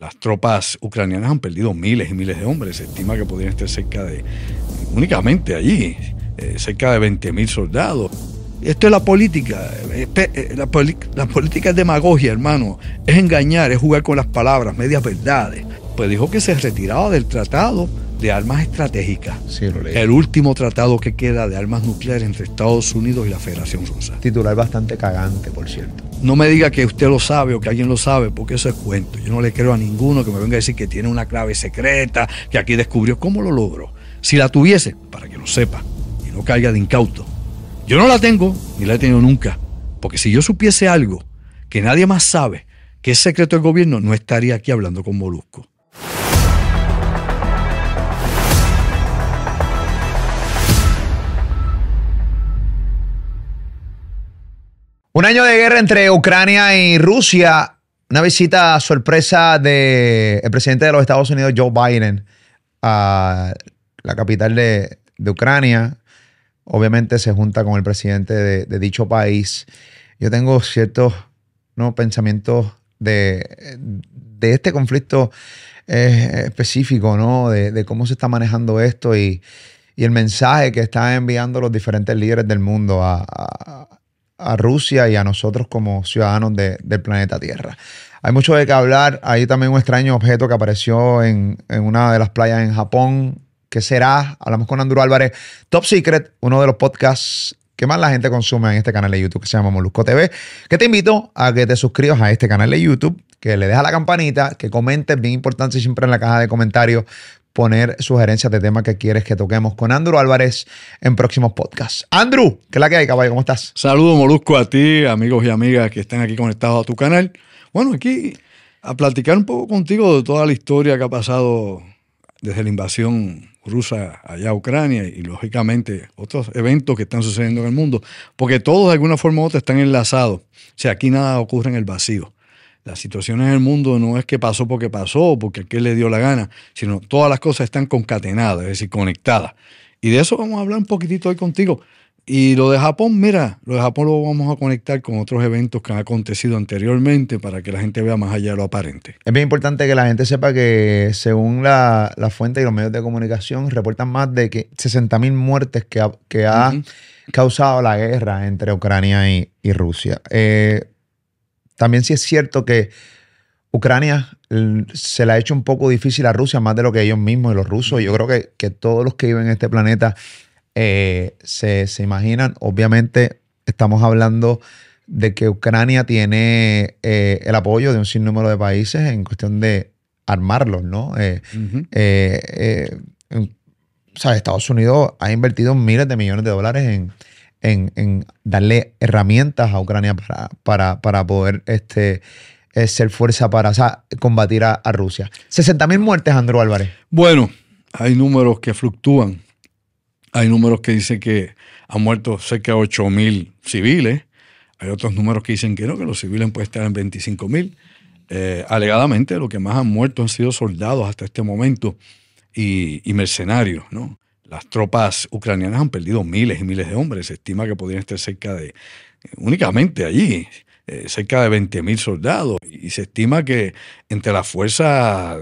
Las tropas ucranianas han perdido miles y miles de hombres. Se estima que podrían estar cerca de, únicamente allí, eh, cerca de 20.000 soldados. Esto es la política. Eh, la, la, política es demagogia, hermano. Es engañar, es jugar con las palabras, medias verdades. Pues dijo que se retiraba del tratado de armas estratégicas. Sí. El último tratado que queda de armas nucleares entre Estados Unidos y la Federación Rusa. Titular bastante cagante, por cierto. No me diga que usted lo sabe o que alguien lo sabe, porque eso es cuento. Yo no le creo a ninguno que me venga a decir que tiene una clave secreta, que aquí descubrió. ¿Cómo lo logró? Si la tuviese, para que lo sepa y no caiga de incauto. Yo no la tengo, ni la he tenido nunca. Porque si yo supiese algo que nadie más sabe, que es secreto del gobierno, no estaría aquí hablando con Molusco. Un año de guerra entre Ucrania y Rusia. Una visita sorpresa del presidente de los Estados Unidos, Joe Biden, a la capital de, Ucrania. Obviamente se junta con el presidente de, dicho país. Yo tengo ciertos ¿no? pensamientos de, de este conflicto eh, específico, ¿no? De, cómo se está manejando esto y, el mensaje que están enviando los diferentes líderes del mundo a Rusia y a nosotros como ciudadanos del planeta Tierra. Hay mucho de qué hablar. Hay también un extraño objeto que apareció en, una de las playas en Japón. ¿Qué será? Hablamos con Andrew Álvarez. Top Secret, uno de los podcasts que más la gente consume en este canal de YouTube que se llama Molusco TV. Que te invito a que te suscribas a este canal de YouTube, que le dejas la campanita, que comentes, bien importante siempre en la caja de comentarios, poner sugerencias de temas que quieres que toquemos con Andrew Álvarez en próximos podcasts. Andrew, ¿qué es la que hay, caballo? ¿Cómo estás? Saludos, Molusco, a ti, amigos y amigas que están aquí conectados a tu canal. Bueno, aquí a platicar un poco contigo de toda la historia que ha pasado desde la invasión rusa allá a Ucrania y lógicamente otros eventos que están sucediendo en el mundo, porque todos de alguna forma u otra están enlazados. O sea, aquí nada ocurre en el vacío. Las situaciones en el mundo no es que pasó porque pasó, porque aquel le dio la gana, sino todas las cosas están concatenadas, es decir, conectadas. Y de eso vamos a hablar un poquitito hoy contigo. Y lo de Japón, mira, lo de Japón lo vamos a conectar con otros eventos que han acontecido anteriormente para que la gente vea más allá de lo aparente. Es bien importante que la gente sepa que según la, la fuente y los medios de comunicación reportan más de que 60.000 muertes que ha, que ha causado la guerra entre Ucrania y, y Rusia. Eh, también sí es cierto que Ucrania se le ha hecho un poco difícil a Rusia, más de lo que ellos mismos y los rusos. Yo creo que, que todos los que viven en este planeta eh, se, imaginan. Obviamente estamos hablando de que Ucrania tiene eh, el apoyo de un sinnúmero de países en cuestión de armarlos, ¿no? Eh, o sea, Estados Unidos ha invertido miles de millones de dólares en, en, darle herramientas a Ucrania para, para, poder este, eh, ser fuerza para combatir a, Rusia. 60.000 muertes, Andrew Álvarez. Bueno, hay números que fluctúan. Hay números que dicen que han muerto cerca de 8.000 civiles. Hay otros números que dicen que no, que los civiles pueden estar en 25.000. Eh, alegadamente, lo que más han muerto han sido soldados hasta este momento y mercenarios, ¿no? Las tropas ucranianas han perdido miles y miles de hombres. Se estima que podrían estar cerca de, únicamente allí, eh, cerca de 20.000 soldados. Y se estima que entre las fuerzas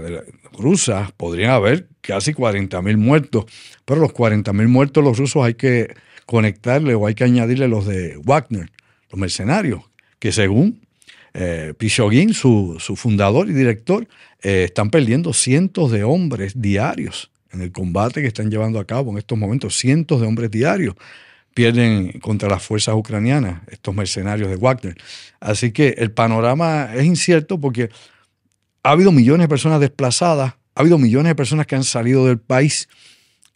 rusas podrían haber casi 40.000 muertos. Pero los 40.000 muertos los rusos hay que conectarle o hay que añadirle los de Wagner, los mercenarios, que según eh, su, fundador y director, eh, están perdiendo cientos de hombres diarios en el combate que están llevando a cabo en estos momentos. Cientos de hombres diarios pierden contra las fuerzas ucranianas, estos mercenarios de Wagner. Así que el panorama es incierto porque ha habido millones de personas desplazadas, ha habido millones de personas que han salido del país,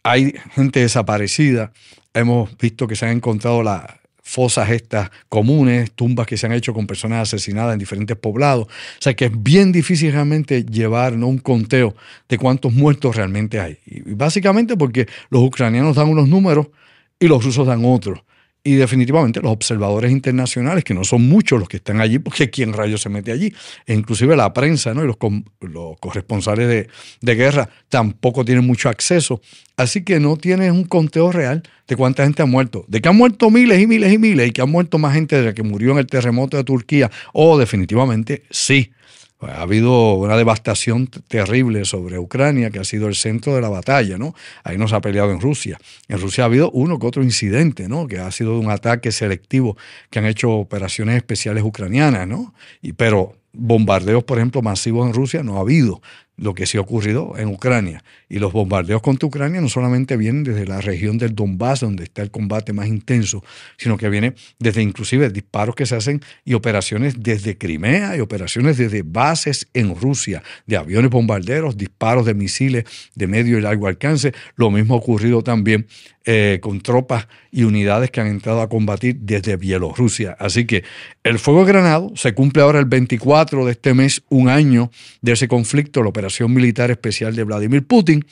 hay gente desaparecida, hemos visto que se han encontrado la, fosas estas comunes, tumbas que se han hecho con personas asesinadas en diferentes poblados. O sea que es bien difícil realmente llevar un conteo de cuántos muertos realmente hay. Y básicamente porque los ucranianos dan unos números y los rusos dan otros y definitivamente los observadores internacionales, que no son muchos los que están allí, porque quién rayos se mete allí, e inclusive la prensa ¿no? y los, los corresponsales de, de, guerra tampoco tienen mucho acceso. Así que no tienes un conteo real de cuánta gente ha muerto. De que han muerto miles y miles y miles y que han muerto más gente de la que murió en el terremoto de Turquía. O definitivamente sí. Ha habido una devastación terrible sobre Ucrania, que ha sido el centro de la batalla, ¿no? Ahí no se ha peleado en Rusia. En Rusia ha habido uno que otro incidente, ¿no? Que ha sido un ataque selectivo que han hecho operaciones especiales ucranianas, ¿no? Y, pero bombardeos, por ejemplo, masivos en Rusia no ha habido lo que sí ha ocurrido en Ucrania. Y los bombardeos contra Ucrania no solamente vienen desde la región del Donbass, donde está el combate más intenso, sino que viene desde inclusive disparos que se hacen y operaciones desde Crimea y operaciones desde bases en Rusia, de aviones bombarderos, disparos de misiles de medio y largo alcance. Lo mismo ha ocurrido también eh, con tropas y unidades que han entrado a combatir desde Bielorrusia. Así que el fuego granado se cumple ahora el 24 de este mes, un año de ese conflicto, la operación militar especial de Vladimir Putin.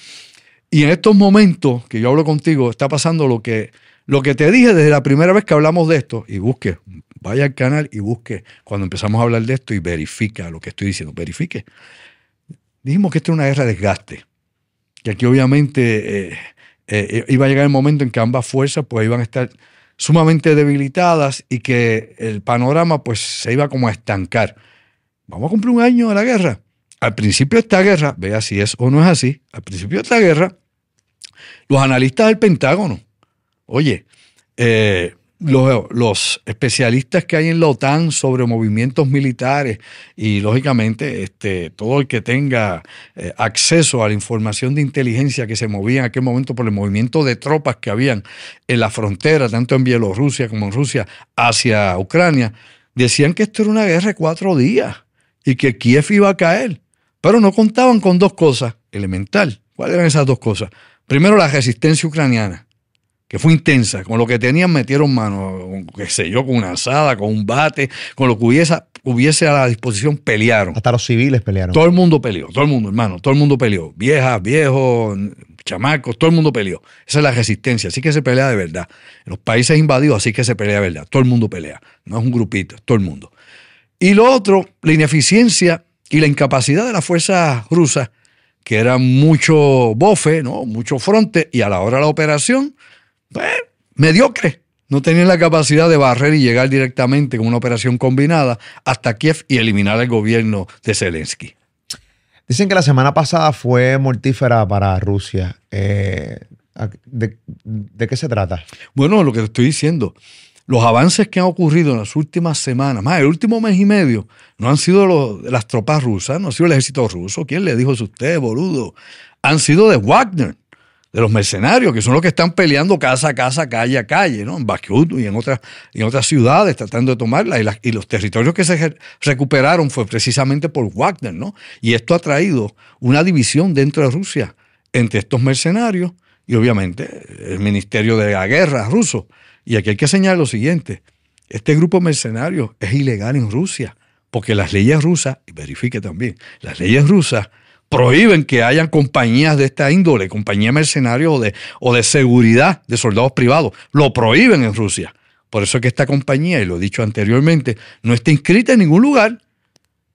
Y en estos momentos que yo hablo contigo, está pasando lo que, lo que te dije desde la primera vez que hablamos de esto. Y busque, vaya al canal y busque cuando empezamos a hablar de esto y verifica lo que estoy diciendo. Verifique. Dijimos que esto es una guerra de desgaste. Que aquí obviamente eh, eh, iba a llegar el momento en que ambas fuerzas pues iban a estar sumamente debilitadas y que el panorama pues se iba como a estancar. Vamos a cumplir un año de la guerra. Al principio de esta guerra, vea si es o no es así, al principio de esta guerra, los analistas del Pentágono, oye, eh, los, especialistas que hay en la OTAN sobre movimientos militares y lógicamente este, todo el que tenga eh, acceso a la información de inteligencia que se movía en aquel momento por el movimiento de tropas que habían en la frontera, tanto en Bielorrusia como en Rusia, hacia Ucrania, decían que esto era una guerra de cuatro días y que Kiev iba a caer. Pero no contaban con dos cosas elemental. ¿Cuáles eran esas dos cosas? Primero, la resistencia ucraniana que fue intensa. Con lo que tenían metieron mano, qué sé yo, con una asada, con un bate, con lo que hubiese, hubiese a la disposición, pelearon. Hasta los civiles pelearon. Todo el mundo peleó, todo el mundo, hermano, todo el mundo peleó. Viejas, viejos, chamacos, todo el mundo peleó. Esa es la resistencia, así que se pelea de verdad. En los países invadidos, así que se pelea de verdad. Todo el mundo pelea, no es un grupito, es todo el mundo. Y lo otro, la ineficiencia y la incapacidad de las fuerzas rusas, que eran mucho bofe, ¿no? mucho fronte, y a la hora de la operación, pues, mediocre. No tenían la capacidad de barrer y llegar directamente con una operación combinada hasta Kiev y eliminar el gobierno de Zelensky. Dicen que la semana pasada fue mortífera para Rusia. Eh, ¿de, qué se trata? Bueno, lo que te estoy diciendo, los avances que han ocurrido en las últimas semanas, más el último mes y medio, no han sido los, las tropas rusas, no ha sido el ejército ruso. ¿Quién le dijo eso a usted, boludo? Han sido de Wagner de los mercenarios, que son los que están peleando casa a casa, calle a calle, ¿no? En Bakhmut y en otras, en otras ciudades, tratando de tomarla. Y, y, los territorios que se recuperaron fue precisamente por Wagner, ¿no? Y esto ha traído una división dentro de Rusia entre estos mercenarios y obviamente el Ministerio de la Guerra ruso. Y aquí hay que señalar lo siguiente, este grupo mercenario es ilegal en Rusia, porque las leyes rusas, y verifique también, las leyes rusas prohíben que hayan compañías de esta índole, compañías mercenarios o de, o de seguridad de soldados privados. Lo prohíben en Rusia. Por eso es que esta compañía, y lo he dicho anteriormente, no está inscrita en ningún lugar.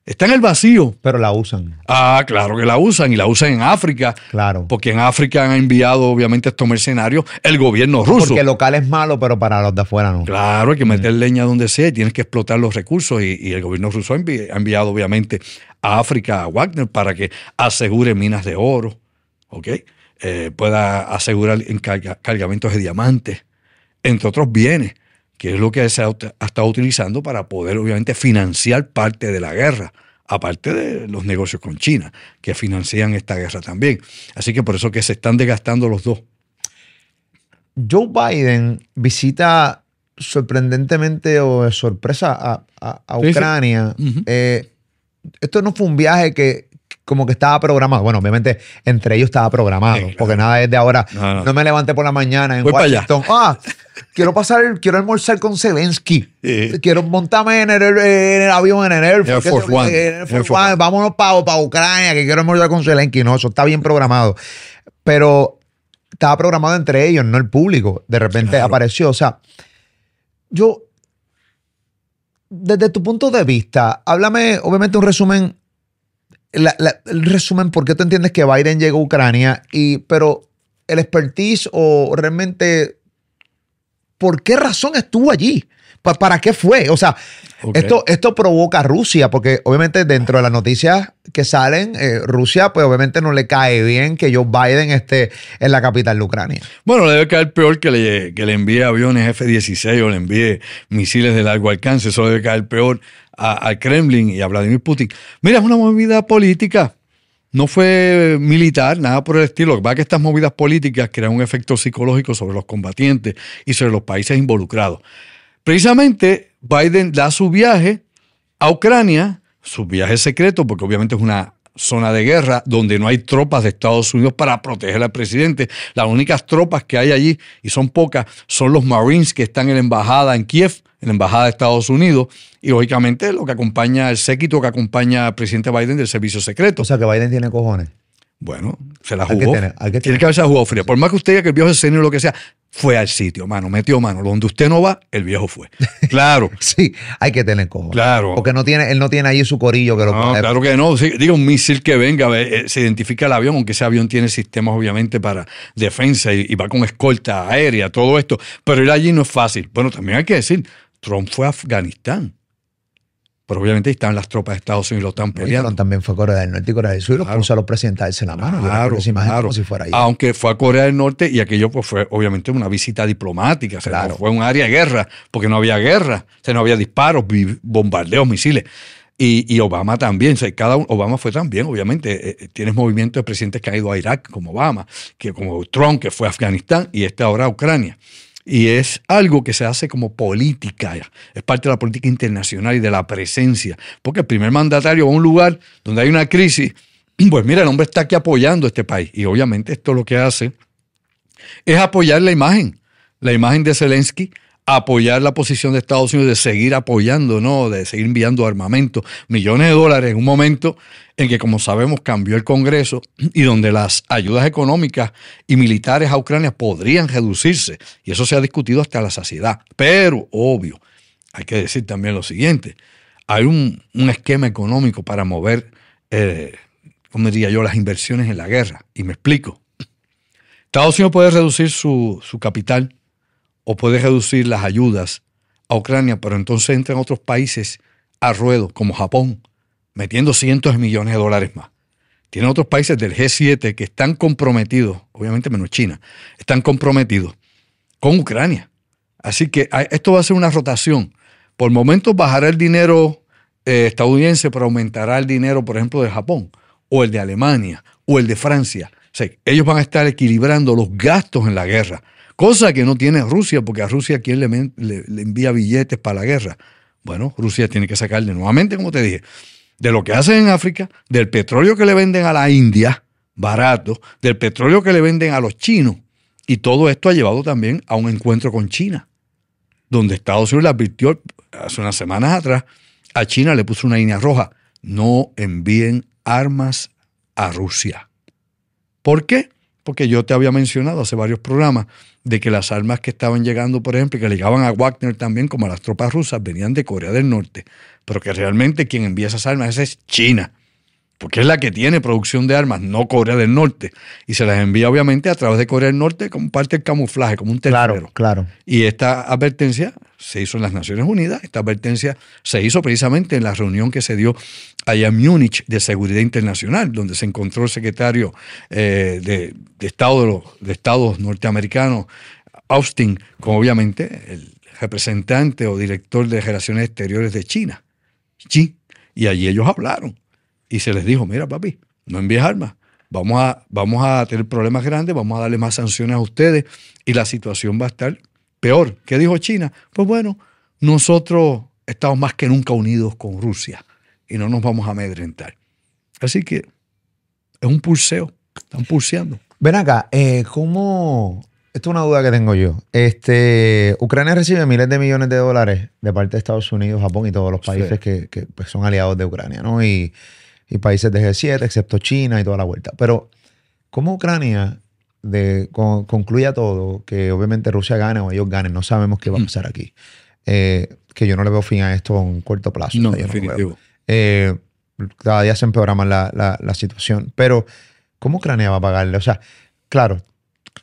Está en el vacío. Pero la usan. Ah, claro que la usan y la usan en África. Claro. Porque en África han enviado, obviamente, estos mercenarios el gobierno ruso. Porque el local es malo, pero para los de afuera no. Claro, hay que meter mm. leña donde sea y tienes que explotar los recursos. Y, el gobierno ruso ha enviado, obviamente, a África a Wagner para que asegure minas de oro, ¿ok? Eh, pueda asegurar cargamentos de diamantes, entre otros bienes, que es lo que se ha, estado utilizando para poder obviamente financiar parte de la guerra, aparte de los negocios con China, que financian esta guerra también. Así que por eso que se están desgastando los dos. Joe Biden visita sorprendentemente o de sorpresa a, Ucrania esto no fue un viaje que como que estaba programado. Bueno, obviamente entre ellos estaba programado, porque nada es de ahora. No, me levanté por la mañana en Washington. Ah, quiero pasar, quiero almorzar con Zelensky. Quiero montarme en el, avión en el Air Force, One. Vámonos para Ucrania, que quiero almorzar con Zelensky. No, eso está bien programado. Pero estaba programado entre ellos, no el público. De repente apareció. O sea, yo desde tu punto de vista, háblame, obviamente, un resumen. el resumen, ¿por qué tú entiendes que Biden llegó a Ucrania? Y, pero el expertise o realmente ¿por qué razón estuvo allí? ¿Para qué fue? O sea, esto, esto provoca a Rusia, porque obviamente dentro de las noticias que salen, eh, Rusia, pues obviamente no le cae bien que Joe Biden esté en la capital de Ucrania. Bueno, le debe caer peor que le, que le envíe aviones F-16 o le envíe misiles de largo alcance. Eso debe caer peor al Kremlin y a Vladimir Putin. Mira, es una movida política. No fue militar, nada por el estilo. Es que estas movidas políticas crean un efecto psicológico sobre los combatientes y sobre los países involucrados. Precisamente Biden da su viaje a Ucrania, su viaje secreto, porque obviamente es una zona de guerra donde no hay tropas de Estados Unidos para proteger al presidente. Las únicas tropas que hay allí, y son pocas, son los Marines que están en la embajada en Kiev, en la embajada de Estados Unidos, y lógicamente lo que acompaña el séquito que acompaña al presidente Biden del servicio secreto. O sea que Biden tiene cojones. Bueno, se la jugó. Tiene que haberse jugado fría. Por más que usted diga que el viejo es o lo que sea, fue al sitio, mano, metió mano. Donde usted no va, el viejo fue. Claro. sí, hay que tener cojones. Claro. Porque no tiene, él no tiene ahí su corillo que lo No, claro que no. diga un misil que venga, eh, se identifica el avión, aunque ese avión tiene sistemas obviamente para defensa y, y va con escolta aérea, todo esto. Pero ir allí no es fácil. Bueno, también hay que decir, Trump fue a Afganistán. Pero obviamente están las tropas de Estados Unidos y lo están peleando. también fue a Corea del Norte y Corea del Sur y los puso a los presidentes en la mano. Claro, claro. Si fuera Aunque fue a Corea del Norte y aquello pues fue obviamente una visita diplomática. claro. fue un área de guerra, porque no había guerra, o no había disparos, bombardeos, misiles. Y, Obama también, cada Obama fue también, obviamente, eh, eh, tienes movimientos de presidentes que han ido a Irak, como Obama, que como Trump, que fue a Afganistán, y este ahora a Ucrania. Y es algo que se hace como política, es parte de la política internacional y de la presencia. Porque el primer mandatario va a un lugar donde hay una crisis, pues mira, el hombre está aquí apoyando este país. Y obviamente esto lo que hace es apoyar la imagen, la imagen de Zelensky, apoyar la posición de Estados Unidos de seguir apoyando, ¿no? De seguir enviando armamento, millones de dólares en un momento en que, como sabemos, cambió el Congreso y donde las ayudas económicas y militares a Ucrania podrían reducirse. Y eso se ha discutido hasta la saciedad. Pero, obvio, hay que decir también lo siguiente. Hay un, esquema económico para mover, eh, como diría yo, las inversiones en la guerra. Y me explico. Estados Unidos puede reducir su, su capital o puede reducir las ayudas a Ucrania, pero entonces entran otros países a ruedo, como Japón, metiendo cientos de millones de dólares más. Tiene otros países del G7 que están comprometidos, obviamente menos China, están comprometidos con Ucrania. Así que esto va a ser una rotación. Por momentos bajará el dinero eh, estadounidense, pero aumentará el dinero, por ejemplo, de Japón, o el de Alemania, o el de Francia. O ellos van a estar equilibrando los gastos en la guerra Cosa que no tiene Rusia, porque a Rusia ¿quién le, envía billetes para la guerra? Bueno, Rusia tiene que sacarle nuevamente, como te dije, de lo que hacen en África, del petróleo que le venden a la India, barato, del petróleo que le venden a los chinos. Y todo esto ha llevado también a un encuentro con China, donde Estados Unidos le advirtió hace unas semanas atrás, a China le puso una línea roja, no envíen armas a Rusia. ¿Por qué? Porque yo te había mencionado hace varios programas de que las armas que estaban llegando, por ejemplo, y que llegaban a Wagner también, como a las tropas rusas, venían de Corea del Norte, pero que realmente quien envía esas armas es China porque es la que tiene producción de armas, no Corea del Norte. Y se las envía obviamente a través de Corea del Norte como parte del camuflaje, como un tercero. Claro, claro. Y esta advertencia se hizo en las Naciones Unidas, esta advertencia se hizo precisamente en la reunión que se dio allá en Múnich de Seguridad Internacional, donde se encontró el secretario eh, de, Estado de los de Estados norteamericanos, Austin, como obviamente el representante o director de Relaciones Exteriores de China, Xi, y allí ellos hablaron y se les dijo, mira papi, no envíes armas, vamos a, vamos a tener problemas grandes, vamos a darle más sanciones a ustedes y la situación va a estar peor. ¿Qué dijo China? Pues bueno, nosotros estamos más que nunca unidos con Rusia y no nos vamos a amedrentar. Así que es un pulseo, están pulseando. Ven acá, eh, ¿cómo...? Esto es una duda que tengo yo. Este, Ucrania recibe miles de millones de dólares de parte de Estados Unidos, Japón y todos los países que, pues, son aliados de Ucrania, ¿no? Y y países de G7, excepto China y toda la vuelta. Pero, ¿cómo Ucrania de, con, concluya todo, que obviamente Rusia gane o ellos ganen, no sabemos qué va a mm. pasar aquí? Eh, que yo no le veo fin a esto a un corto plazo. No, definitivo. Eh, cada día se empeora más la, la, situación. Pero, ¿cómo Ucrania va a pagarle? O sea, claro,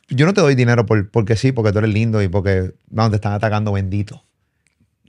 yo no te doy dinero por, porque sí, porque tú eres lindo y porque no, te están atacando bendito.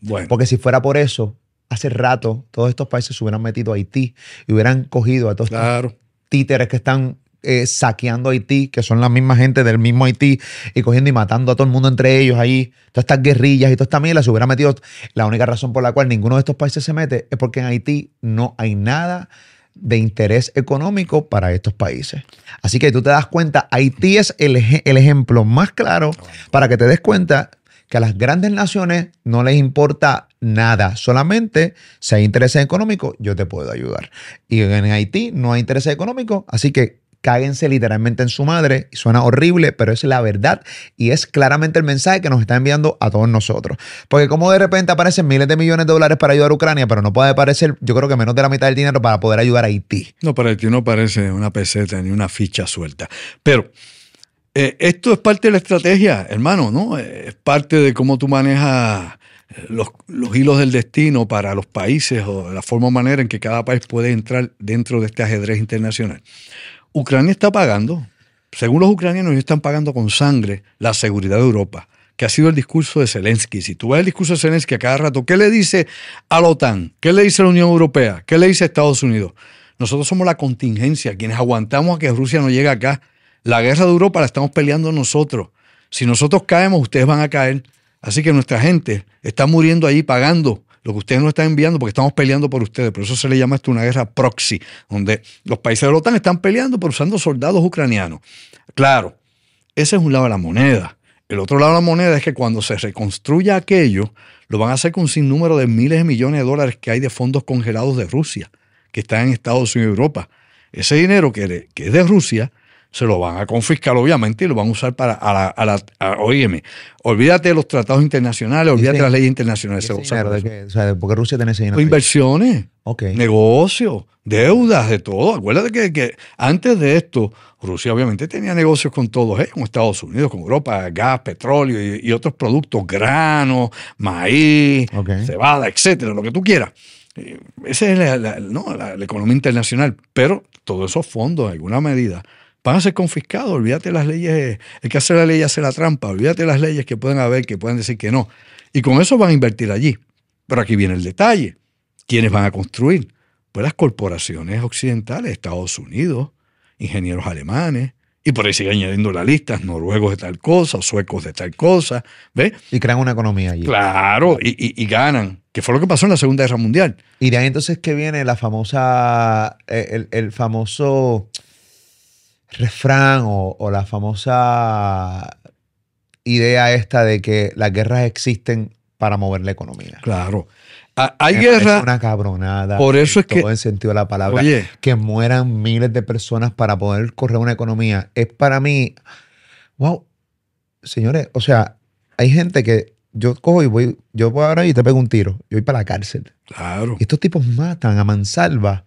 Bueno, Porque si fuera por eso, hace rato todos estos países se hubieran metido a Haití y hubieran cogido a todos estos claro. títeres que están eh, saqueando Haití, que son la misma gente del mismo Haití, y cogiendo y matando a todo el mundo entre ellos ahí, todas estas guerrillas y toda esta mierda, se hubiera metido. La única razón por la cual ninguno de estos países se mete es porque en Haití no hay nada de interés económico para estos países. Así que tú te das cuenta, Haití es el, el ejemplo más claro para que te des cuenta que a las grandes naciones no les importa nada, solamente si hay intereses económicos, yo te puedo ayudar. Y en Haití no hay intereses económicos, así que cáguense literalmente en su madre. Suena horrible, pero es la verdad y es claramente el mensaje que nos está enviando a todos nosotros. Porque como de repente aparecen miles de millones de dólares para ayudar a Ucrania, pero no puede aparecer, yo creo que menos de la mitad del dinero para poder ayudar a Haití. No, para ti no parece una peseta ni una ficha suelta. Pero eh, esto es parte de la estrategia, hermano, ¿no? Eh, Es parte de cómo tú manejas eh, los, los hilos del destino para los países o la forma o manera en que cada país puede entrar dentro de este ajedrez internacional. Ucrania está pagando, según los ucranianos, están pagando con sangre la seguridad de Europa, que ha sido el discurso de Zelensky. Si tú ves el discurso de Zelensky a cada rato, ¿qué le dice a la OTAN? ¿Qué le dice la Unión Europea? ¿Qué le dice a Estados Unidos? Nosotros somos la contingencia, quienes aguantamos a que Rusia no llegue acá. La guerra de Europa la estamos peleando nosotros. Si nosotros caemos, ustedes van a caer. Así que nuestra gente está muriendo ahí pagando lo que ustedes nos están enviando porque estamos peleando por ustedes. Por eso se le llama esto una guerra proxy, donde los países de la OTAN están peleando por usando soldados ucranianos. Claro, ese es un lado de la moneda. El otro lado de la moneda es que cuando se reconstruya aquello, lo van a hacer con un sinnúmero de miles de millones de dólares que hay de fondos congelados de Rusia, que están en Estados Unidos y Europa. Ese dinero que, que es de Rusia, se lo van a confiscar obviamente y lo van a usar para, a la, a la- a- olvídate de los tratados internacionales, olvídate de las leyes internacionales. se ¿Ese usa dinero para de eso. qué? O sea, ¿de- ¿por qué Rusia tiene ese dinero? Inversiones, negocios, deudas, de todo. Acuérdate que, que antes de esto, Rusia obviamente tenía negocios con todos, ¿eh? con Estados Unidos, con Europa, gas, petróleo y, y otros productos, grano, maíz, cebada, etcétera, lo que tú quieras. Eh, Esa es la, la- no, la- la economía internacional. Pero todos esos fondos, en alguna medida, van a ser confiscados. Olvídate las leyes, el que hace la ley hace la trampa. Olvídate las leyes que pueden haber, que pueden decir que no. Y con eso van a invertir allí. Pero aquí viene el detalle. ¿Quiénes van a construir? Pues las corporaciones occidentales, Estados Unidos, ingenieros alemanes, y por ahí sigue añadiendo la lista, noruegos de tal cosa, suecos de tal cosa, ¿ves? Y crean una economía allí. Claro, y, y- y ganan, que fue lo que pasó en la Segunda Guerra Mundial. Y de ahí entonces que viene la famosa, eh, el, el famoso refrán o, o la famosa idea esta de que las guerras existen para mover la economía. Claro. Ha- Hay guerra, una cabronada. Por eso en es que- todo el sentido de la palabra. oye, que mueran miles de personas para poder correr una economía. Es para mí, wow, señores, o sea, hay gente que yo cojo y voy, yo voy ahora y te pego un tiro, yo voy para la cárcel. claro. Y estos tipos matan a mansalva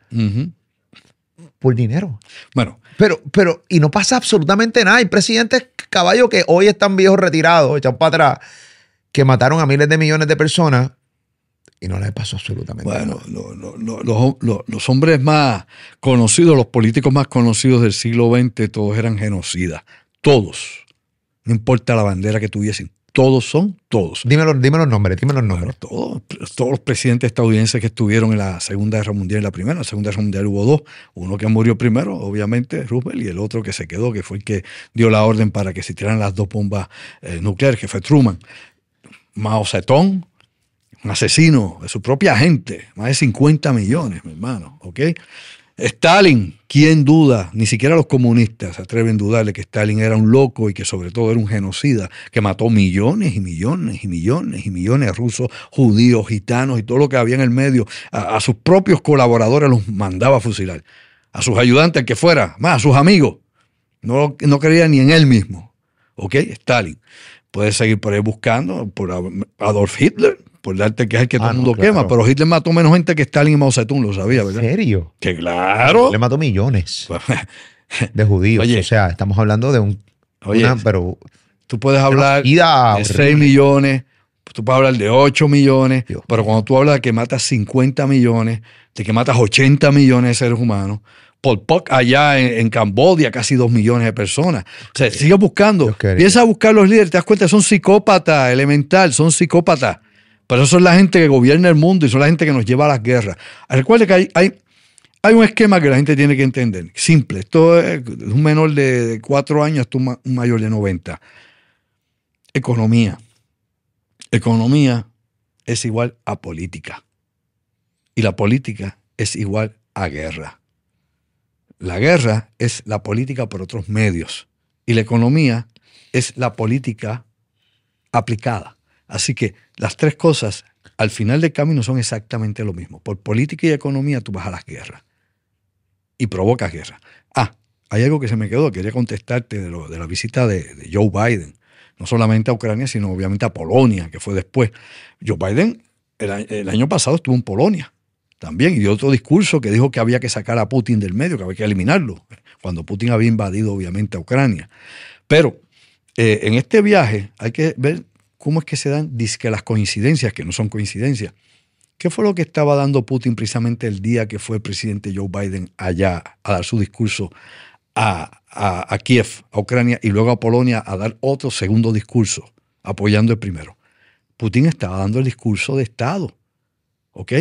por dinero. Bueno, Pero, pero, y no pasa absolutamente nada. Hay presidentes caballos que hoy están viejos retirados, echados para atrás, que mataron a miles de millones de personas y no les pasó absolutamente bueno, nada. lo- lo- los- los hombres más conocidos, los políticos más conocidos del siglo XX, todos eran genocidas. Todos. No importa la bandera que tuviesen. Todos son todos. Dime los, dime los nombres, dime los Bueno, nombres. todos, todos los presidentes estadounidenses que estuvieron en la Segunda Guerra Mundial y la Primera. En la Segunda Guerra Mundial hubo dos. Uno que murió primero, obviamente, Roosevelt, y el otro que se quedó, que fue el que dio la orden para que se tiraran las dos bombas eh, nucleares, que fue Truman. Mao Zedong, un asesino de su propia gente, más de 50 millones, mi hermano, ¿ok? Stalin, ¿quién duda? Ni siquiera los comunistas atreven a dudarle que Stalin era un loco y que sobre todo era un genocida que mató millones y millones y millones y millones de rusos, judíos, gitanos y todo lo que había en el medio. A, a sus propios colaboradores los mandaba a fusilar. A sus ayudantes, que fuera, más a sus amigos. No, no creía ni en él mismo. ¿Ok? Stalin. Puedes seguir por ahí buscando por Adolf Hitler, por darte que es el que Ah, todo el no, mundo claro. quema, pero Hitler mató menos gente que Stalin y Mao Zedong, lo sabía, ¿En ¿verdad? serio? Que claro. Le mató millones de judíos. Oye. o sea, estamos hablando de un. Oye, una, pero. tú puedes hablar de 6 horrible. millones, tú puedes hablar de 8 millones, Dios pero cuando tú hablas de que matas 50 millones, de que matas 80 millones de seres humanos, Pol Pot allá en, Cambodia, casi dos millones de personas. O sea, sigue buscando. Empieza a buscar los líderes, te das cuenta, son psicópatas elemental, son psicópatas. Pero eso son la gente que gobierna el mundo y son la gente que nos lleva a las guerras. Recuerde que hay, hay, hay un esquema que la gente tiene que entender. Simple. Esto es un menor de cuatro años hasta un mayor de 90. Economía. Economía es igual a política. Y la política es igual a guerra. La guerra es la política por otros medios. Y la economía es la política aplicada. Así que las tres cosas al final del camino son exactamente lo mismo. Por política y economía tú vas a las guerras y provocas guerra. Ah, hay algo que se me quedó, quería contestarte de, la visita de, Joe Biden, no solamente a Ucrania, sino obviamente a Polonia, que fue después. Joe Biden el, año pasado estuvo en Polonia también y dio otro discurso que dijo que había que sacar a Putin del medio, que había que eliminarlo, cuando Putin había invadido obviamente a Ucrania. Pero eh, en este viaje hay que ver cómo es que se dan que las coincidencias, que no son coincidencias. ¿Qué fue lo que estaba dando Putin precisamente el día que fue el presidente Joe Biden allá a dar su discurso a, a, Kiev, a Ucrania, y luego a Polonia a dar otro segundo discurso, apoyando el primero? Putin estaba dando el discurso de Estado, ¿ok?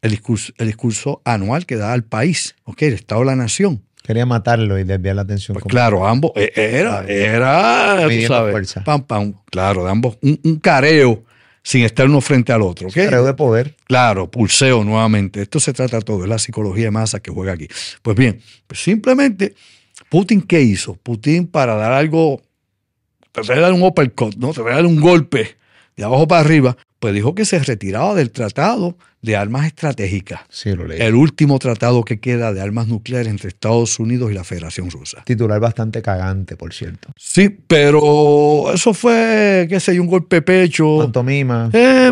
El discurso, el discurso anual que da al país, ¿ok? El Estado de la Nación. Quería matarlo y desviar la atención. Pues claro, ambos, e, era, era, tú sabes, pam, pam, claro, de ambos, un careo sin estar uno frente al otro. ¿okay? Creo de poder. Claro, pulseo nuevamente. Esto se trata todo, es la psicología de masa que juega aquí. Pues bien, pues simplemente, Putin, ¿qué hizo? Putin para dar algo, tratar de dar un uppercut, ¿no? tratar de dar un golpe de abajo para arriba, pues dijo que se retiraba del tratado de armas estratégicas. Sí, lo leí. El último tratado que queda de armas nucleares entre Estados Unidos y la Federación Rusa. Titular bastante cagante, por cierto. Sí, pero eso fue, qué sé yo, un golpe de pecho. Pantomima. Eh,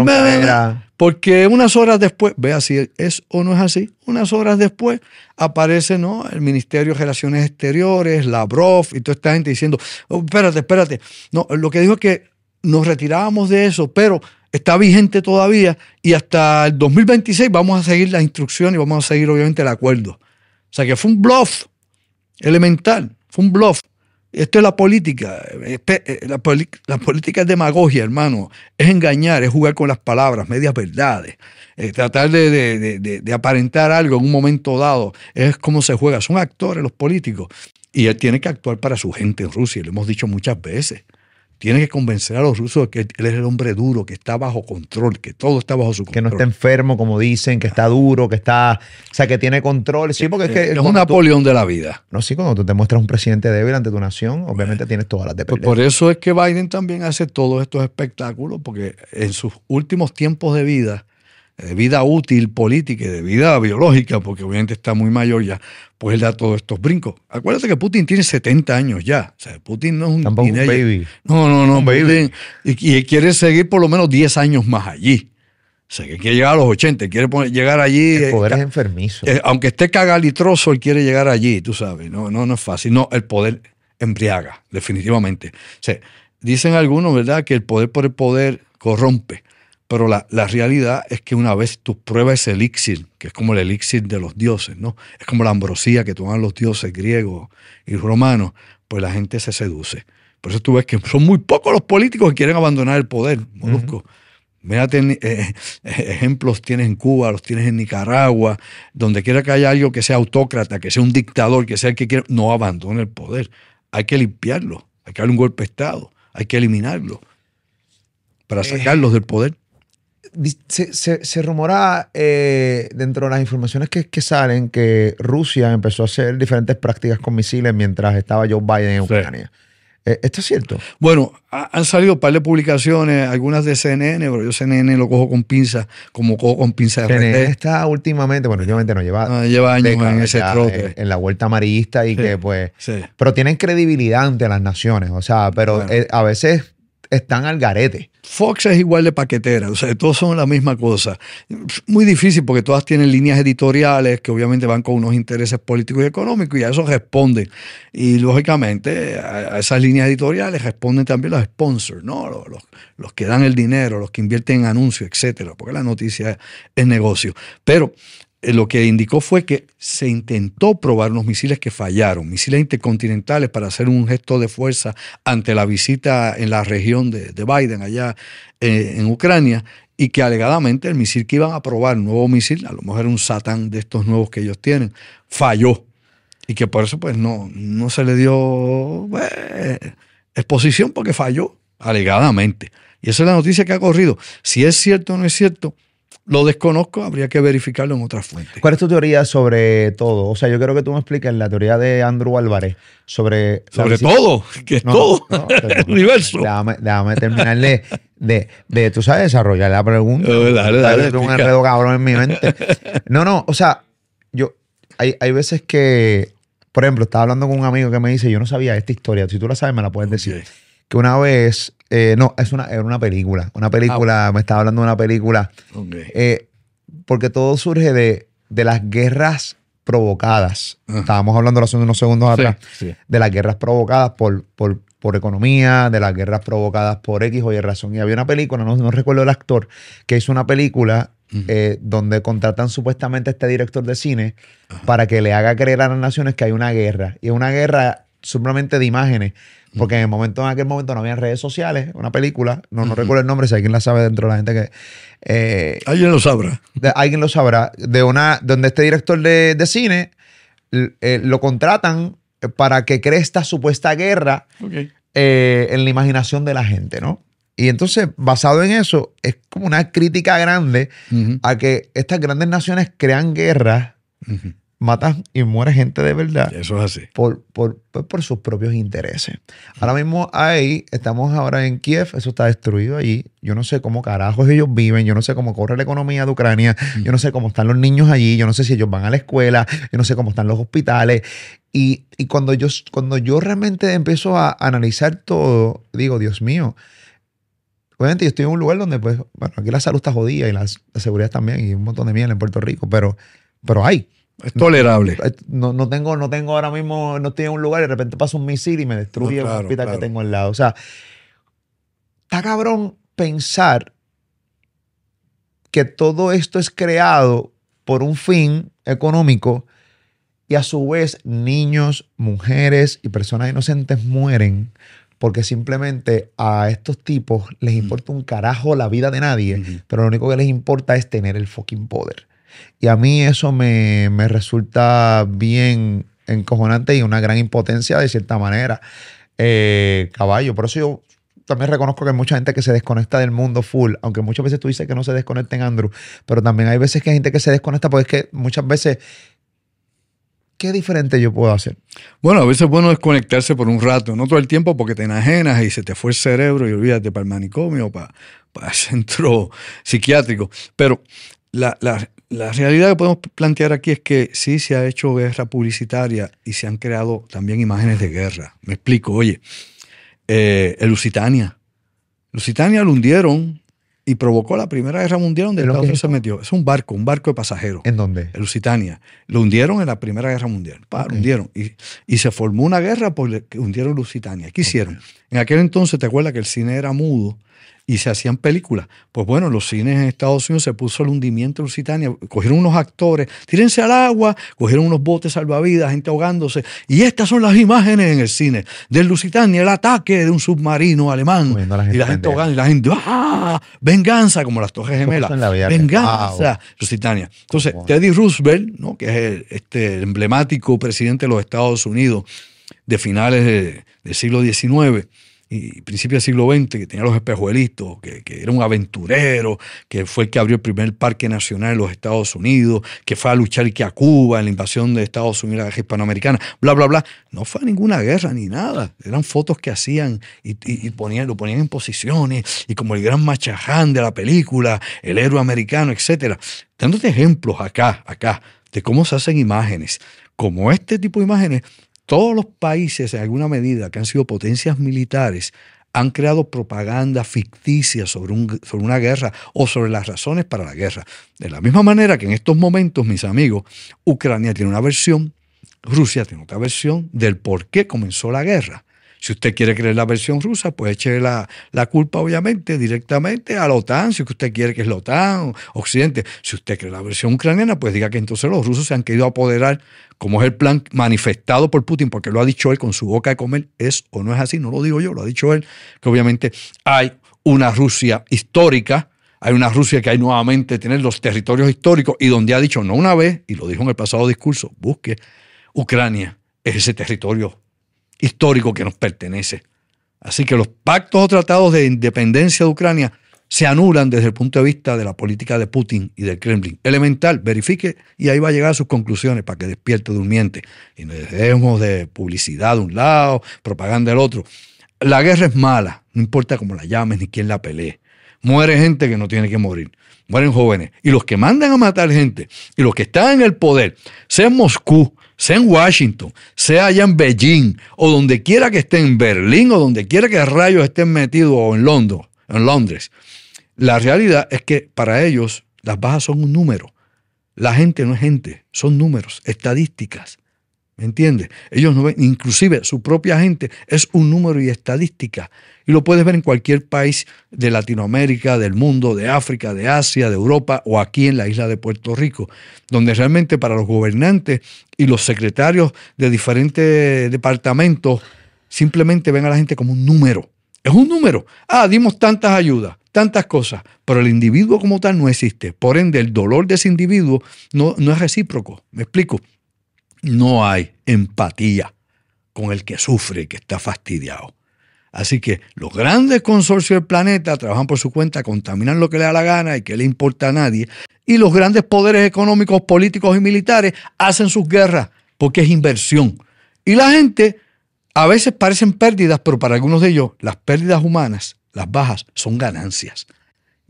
porque unas horas después, vea si es o no es así, unas horas después aparece ¿no? el Ministerio de Relaciones Exteriores, Lavrov y toda esta gente diciendo, oh, espérate, espérate. No, lo que dijo es que nos retirábamos de eso, pero está vigente todavía y hasta el 2026 vamos a seguir las instrucciones y vamos a seguir obviamente el acuerdo. O sea que fue un bluff elemental, fue un bluff. Esto es la política. Eh, la, política es demagogia, hermano. Es engañar, es jugar con las palabras, medias verdades. Tratar de, de, aparentar algo en un momento dado. Es como se juega. Son actores los políticos. Y él tiene que actuar para su gente en Rusia. Lo hemos dicho muchas veces. Tiene que convencer a los rusos de que él es el hombre duro, que está bajo control, que todo está bajo su control. Que no está enfermo, como dicen, que está duro, que está. O sea, que tiene control. Sí, porque es que. Es un Napoleón de la vida. No, sí, cuando tú te muestras un presidente débil ante tu nación, obviamente tienes todas las pues Por eso es que Biden también hace todos estos espectáculos, porque en sus últimos tiempos de vida de vida útil política y de vida biológica, porque obviamente está muy mayor ya, pues él da todos estos brincos. Acuérdate que Putin tiene 70 años ya. O sea, Putin no es un, baby. No, no, no. Baby. Y, quiere seguir por lo menos 10 años más allí. O sea, que quiere llegar a los 80, quiere llegar allí. El poder es enfermizo. Eh, aunque esté cagalitroso, él quiere llegar allí, tú sabes. No, no, no es fácil. No, el poder embriaga, definitivamente. O sea, dicen algunos, ¿verdad?, que el poder por el poder corrompe. Pero la, realidad es que una vez tú pruebas ese elixir, que es como el elixir de los dioses, ¿no? Es como la ambrosía que toman los dioses griegos y romanos, pues la gente se seduce. Por eso tú ves que son muy pocos los políticos que quieren abandonar el poder, Molusco. Eh, eh, ejemplos tienes en Cuba, los tienes en Nicaragua, donde quiera que haya algo que sea autócrata, que sea un dictador, que sea el que quiera, no abandone el poder. Hay que limpiarlo, hay que darle un golpe de Estado, hay que eliminarlo para eh, sacarlos del poder se, se, rumora eh, dentro de las informaciones que, salen que Rusia empezó a hacer diferentes prácticas con misiles mientras estaba Joe Biden en Ucrania. Eh, ¿Esto es cierto? Bueno, han salido un par de publicaciones, algunas de CNN, pero yo CNN lo cojo con pinza, como cojo con pinza de CNN está últimamente, bueno, últimamente no lleva, ah, lleva años en ese trote. En, la vuelta amarillista y que pues... Pero tienen credibilidad ante las naciones, o sea, pero eh, a veces están al garete. Fox es igual de paquetera, o sea, todos son la misma cosa. Muy difícil porque todas tienen líneas editoriales que obviamente van con unos intereses políticos y económicos y a eso responden. Y lógicamente a esas líneas editoriales responden también los sponsors, ¿no? Los, los, que dan el dinero, los que invierten en anuncios, etcétera, porque la noticia es negocio. Pero lo que indicó fue que se intentó probar unos misiles que fallaron, misiles intercontinentales para hacer un gesto de fuerza ante la visita en la región de, Biden allá eh, en Ucrania y que alegadamente el misil que iban a probar, un nuevo misil, a lo mejor era un Satán de estos nuevos que ellos tienen, falló y que por eso pues no, no se le dio eh, exposición porque falló, alegadamente. Y esa es la noticia que ha corrido. Si es cierto o no es cierto, lo desconozco, habría que verificarlo en otras fuentes. ¿Cuál es tu teoría sobre todo? O sea, yo quiero que tú me expliques la teoría de Andrew Álvarez sobre... Sobre todo, que es todo, el universo. Déjame, déjame terminar de, de, tú sabes, desarrollar la pregunta. dale, dale, dale un enredo cabrón en mi mente. No, no, o sea, yo, hay, hay veces que, por ejemplo, estaba hablando con un amigo que me dice, yo no sabía esta historia, si tú la sabes me la puedes decir. Que una vez eh, no, es una, era una película. Una película, ah, me estaba hablando de una película. Eh, porque todo surge de, de las guerras provocadas. Estábamos hablando hace unos segundos atrás. De las guerras provocadas por, por, por, economía, de las guerras provocadas por X o Y razón. Y había una película, no, no recuerdo el actor, que hizo una película eh, donde contratan supuestamente a este director de cine para que le haga creer a las naciones que hay una guerra. Y es una guerra simplemente de imágenes. Porque en el momento, en aquel momento no había redes sociales, una película, no, no recuerdo el nombre, si alguien la sabe dentro de la gente que. Eh, alguien lo sabrá. alguien lo sabrá. De una, donde este director de, cine eh, lo contratan para que cree esta supuesta guerra eh, en la imaginación de la gente, ¿no? Y entonces, basado en eso, es como una crítica grande a que estas grandes naciones crean guerras matan y muere gente de verdad. Eso es así. Por, por, por, sus propios intereses. Ahora mismo ahí, estamos ahora en Kiev, eso está destruido allí. Yo no sé cómo carajos ellos viven, yo no sé cómo corre la economía de Ucrania, yo no sé cómo están los niños allí, yo no sé si ellos van a la escuela, yo no sé cómo están los hospitales. Y, y cuando, yo, cuando yo realmente empiezo a analizar todo, digo, Dios mío, obviamente yo estoy en un lugar donde, pues, bueno, aquí la salud está jodida y la, seguridad también y un montón de miel en Puerto Rico, pero, pero hay. Es tolerable. No, no, tengo, no tengo ahora mismo, no estoy en un lugar y de repente pasa un misil y me destruye el hospital que tengo al lado. O sea, está cabrón pensar que todo esto es creado por un fin económico y a su vez niños, mujeres y personas inocentes mueren porque simplemente a estos tipos les importa un carajo la vida de nadie, pero lo único que les importa es tener el fucking poder. Y a mí eso me, resulta bien encojonante y una gran impotencia de cierta manera. Eh, caballo, por eso yo también reconozco que hay mucha gente que se desconecta del mundo full, aunque muchas veces tú dices que no se desconecten, Andrew, pero también hay veces que hay gente que se desconecta porque es que muchas veces, ¿qué diferente yo puedo hacer? Bueno, a veces es bueno desconectarse por un rato, no todo el tiempo porque te enajenas y se te fue el cerebro y olvídate para el manicomio para, para el centro psiquiátrico, pero la, la realidad que podemos plantear aquí es que sí se ha hecho guerra publicitaria y se han creado también imágenes de guerra. Me explico, oye, eh, el Lusitania. Lusitania lo hundieron y provocó la Primera Guerra Mundial donde Estados Unidos se metió. Es un barco, un barco de pasajeros. ¿En dónde? El Lusitania. Lo hundieron en la Primera Guerra Mundial. lo hundieron. Y, se formó una guerra porque hundieron Lusitania. ¿Qué hicieron? En aquel entonces, ¿te acuerdas que el cine era mudo? Y se hacían películas. Pues bueno, los cines en Estados Unidos se puso el hundimiento de Lusitania, cogieron unos actores, tírense al agua, cogieron unos botes salvavidas, gente ahogándose, y estas son las imágenes en el cine del Lusitania, el ataque de un submarino alemán, y la gente ahogando, y la gente, ¡ah! Venganza, como las Torres Gemelas, venganza, Lusitania. Entonces, Teddy Roosevelt, ¿no? que es este emblemático presidente de los Estados Unidos de finales del siglo XIX, y principio del siglo XX, que tenía los espejuelitos, que, que, era un aventurero, que fue el que abrió el primer parque nacional en los Estados Unidos, que fue a luchar que a Cuba en la invasión de Estados Unidos, la guerra hispanoamericana, bla, bla, bla. No fue a ninguna guerra ni nada. Eran fotos que hacían y, y, ponían, lo ponían en posiciones y como el gran machaján de la película, el héroe americano, etc. Dándote ejemplos acá, acá, de cómo se hacen imágenes. Como este tipo de imágenes todos los países, en alguna medida, que han sido potencias militares, han creado propaganda ficticia sobre, un, sobre, una guerra o sobre las razones para la guerra. De la misma manera que en estos momentos, mis amigos, Ucrania tiene una versión, Rusia tiene otra versión del por qué comenzó la guerra. Si usted quiere creer la versión rusa, pues eche la, la, culpa, obviamente, directamente a la OTAN, si usted quiere que es la OTAN, Occidente. Si usted cree la versión ucraniana, pues diga que entonces los rusos se han querido apoderar, como es el plan manifestado por Putin, porque lo ha dicho él con su boca de comer, es o no es así, no lo digo yo, lo ha dicho él, que obviamente hay una Rusia histórica, hay una Rusia que hay nuevamente tener los territorios históricos y donde ha dicho no una vez, y lo dijo en el pasado discurso, busque Ucrania, es ese territorio histórico que nos pertenece. Así que los pactos o tratados de independencia de Ucrania se anulan desde el punto de vista de la política de Putin y del Kremlin. Elemental, verifique y ahí va a llegar a sus conclusiones para que despierte durmiente. Y nos dejemos de publicidad de un lado, propaganda del otro. La guerra es mala, no importa cómo la llames ni quién la pelee. Muere gente que no tiene que morir. Mueren jóvenes. Y los que mandan a matar gente y los que están en el poder, sea en Moscú, sea en Washington, sea allá en Beijing, o donde quiera que esté en Berlín, o donde quiera que rayos estén metidos, o en Londres, en Londres, la realidad es que para ellos las bajas son un número. La gente no es gente, son números, estadísticas. ¿Me entiendes? Ellos no ven, inclusive su propia gente es un número y estadística. Y lo puedes ver en cualquier país de Latinoamérica, del mundo, de África, de Asia, de Europa o aquí en la isla de Puerto Rico, donde realmente para los gobernantes y los secretarios de diferentes departamentos simplemente ven a la gente como un número. Es un número. Ah, dimos tantas ayudas, tantas cosas, pero el individuo como tal no existe. Por ende, el dolor de ese individuo no, no es recíproco. ¿Me explico? No hay empatía con el que sufre y que está fastidiado. Así que los grandes consorcios del planeta trabajan por su cuenta, contaminan lo que le da la gana y que le importa a nadie. Y los grandes poderes económicos, políticos y militares hacen sus guerras porque es inversión. Y la gente a veces parecen pérdidas, pero para algunos de ellos las pérdidas humanas, las bajas, son ganancias.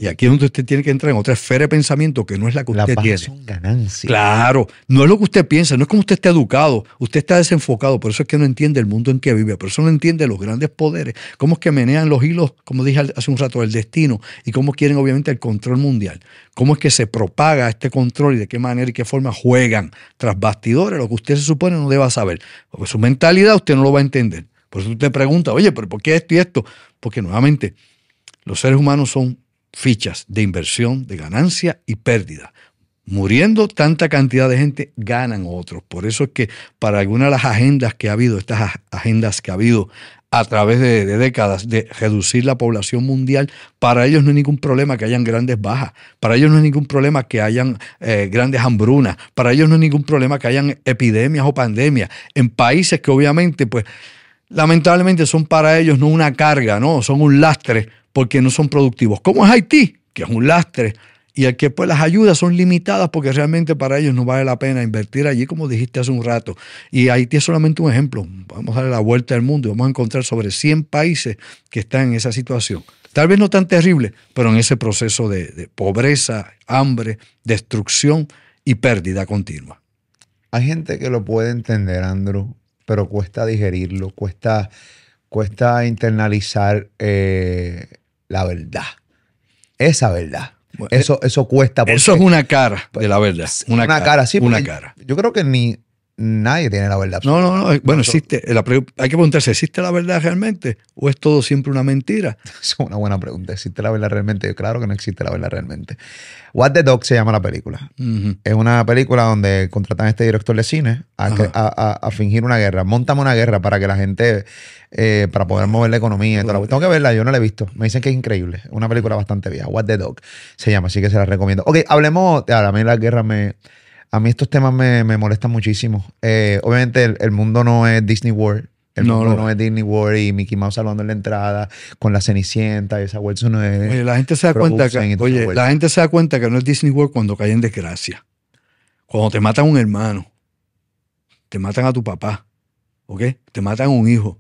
Y aquí es donde usted tiene que entrar en otra esfera de pensamiento que no es la que usted tiene. Son ganancias. Claro, no es lo que usted piensa, no es como usted está educado, usted está desenfocado, por eso es que no entiende el mundo en que vive, por eso no entiende los grandes poderes, cómo es que menean los hilos, como dije hace un rato, del destino y cómo quieren obviamente el control mundial, cómo es que se propaga este control y de qué manera y qué forma juegan tras bastidores, lo que usted se supone no deba saber, porque su mentalidad usted no lo va a entender. Por eso usted pregunta, oye, pero ¿por qué esto y esto? Porque nuevamente los seres humanos son fichas de inversión, de ganancia y pérdida. Muriendo tanta cantidad de gente, ganan otros. Por eso es que para algunas de las agendas que ha habido, estas agendas que ha habido a través de, décadas de reducir la población mundial, para ellos no hay ningún problema que hayan grandes bajas, para ellos no hay ningún problema que hayan eh, grandes hambrunas, para ellos no hay ningún problema que hayan epidemias o pandemias en países que obviamente, pues, lamentablemente son para ellos no una carga, no, son un lastre porque no son productivos. Como es Haití, que es un lastre, y que pues las ayudas son limitadas porque realmente para ellos no vale la pena invertir allí, como dijiste hace un rato. Y Haití es solamente un ejemplo. Vamos a darle la vuelta al mundo y vamos a encontrar sobre 100 países que están en esa situación. Tal vez no tan terrible, pero en ese proceso de, de pobreza, hambre, destrucción y pérdida continua. Hay gente que lo puede entender, Andrew, pero cuesta digerirlo, cuesta, cuesta internalizar eh, la verdad. Esa verdad. eso, eso cuesta. Eso es una cara de la verdad. Una, cara, sí. Una cara. Yo creo que ni nadie tiene la verdad. No, no, no. Bueno, existe. hay que preguntarse, ¿existe la verdad realmente? ¿O es todo siempre una mentira? Es una buena pregunta. ¿Existe la verdad realmente? Claro que no existe la verdad realmente. What the Dog se llama la película. Es una película donde contratan a este director de cine a, fingir una guerra. Montame una guerra para que la gente, eh, para poder mover la economía. Tengo que verla, yo no la he visto. Me dicen que es increíble. Es una película bastante vieja. What the Dog se llama, así que se la recomiendo. Ok, hablemos. Ahora, a mí la guerra me. A mí estos temas me, molestan muchísimo. Eh, obviamente, el, mundo no es Disney World. El no, mundo no, es Disney World y Mickey Mouse salvando en la entrada con la Cenicienta y esa vuelta no es. Oye, la gente se da cuenta que, oye, la gente se da cuenta que no es Disney World cuando cae en desgracia. Cuando te matan un hermano, te matan a tu papá, ¿ok? Te matan a un hijo.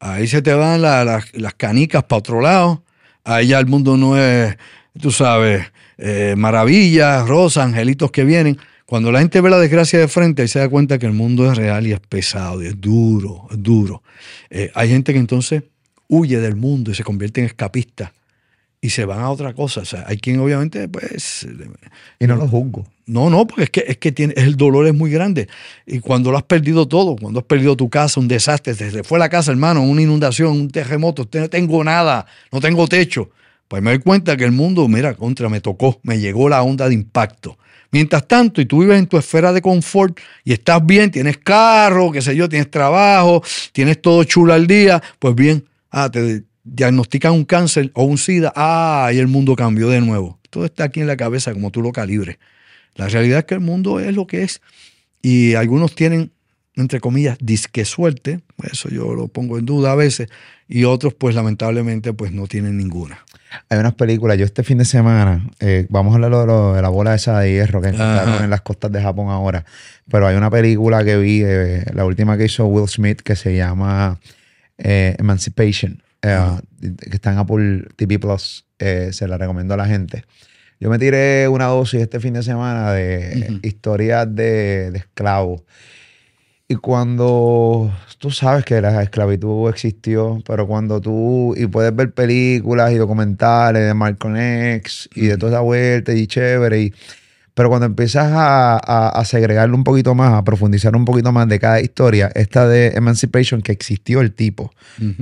Ahí se te van las canicas para otro lado. Ahí ya el mundo no es, tú sabes, eh, maravillas, rosas, angelitos que vienen. Cuando la gente ve la desgracia de frente, y se da cuenta que el mundo es real y es pesado, y es duro, es duro. Eh, hay gente que entonces huye del mundo y se convierte en escapista y se van a otra cosa. O sea, hay quien obviamente, pues... Y no lo juzgo. No, no, porque es que, es que tiene, el dolor es muy grande. Y cuando lo has perdido todo, cuando has perdido tu casa, un desastre, se fue la casa, hermano, una inundación, un terremoto, no tengo nada, no tengo techo. Pues me doy cuenta que el mundo, mira, contra, me tocó, me llegó la onda de impacto. Mientras tanto, y tú vives en tu esfera de confort y estás bien, tienes carro, qué sé yo, tienes trabajo, tienes todo chulo al día, pues bien, ah, te diagnostican un cáncer o un SIDA, ah, y el mundo cambió de nuevo. Todo está aquí en la cabeza como tú lo calibres. La realidad es que el mundo es lo que es y algunos tienen, entre comillas, disque suerte, eso yo lo pongo en duda a veces, y otros pues lamentablemente pues no tienen ninguna. Hay unas películas, yo este fin de semana, eh, vamos a hablar de, la bola esa de hierro que encontraron en las costas de Japón ahora, pero hay una película que vi, eh, la última que hizo Will Smith, que se llama eh, Emancipation, que está en Apple TV Plus, se la recomiendo a la gente. Yo me tiré una dosis este fin de semana de historias de, de esclavos. Y cuando tú sabes que la esclavitud existió, pero cuando tú, y puedes ver películas y documentales de Malcolm X y de toda esa vuelta y chévere, y pero cuando empiezas a, a, segregarlo un poquito más, a profundizar un poquito más de cada historia, esta de Emancipation, que existió el tipo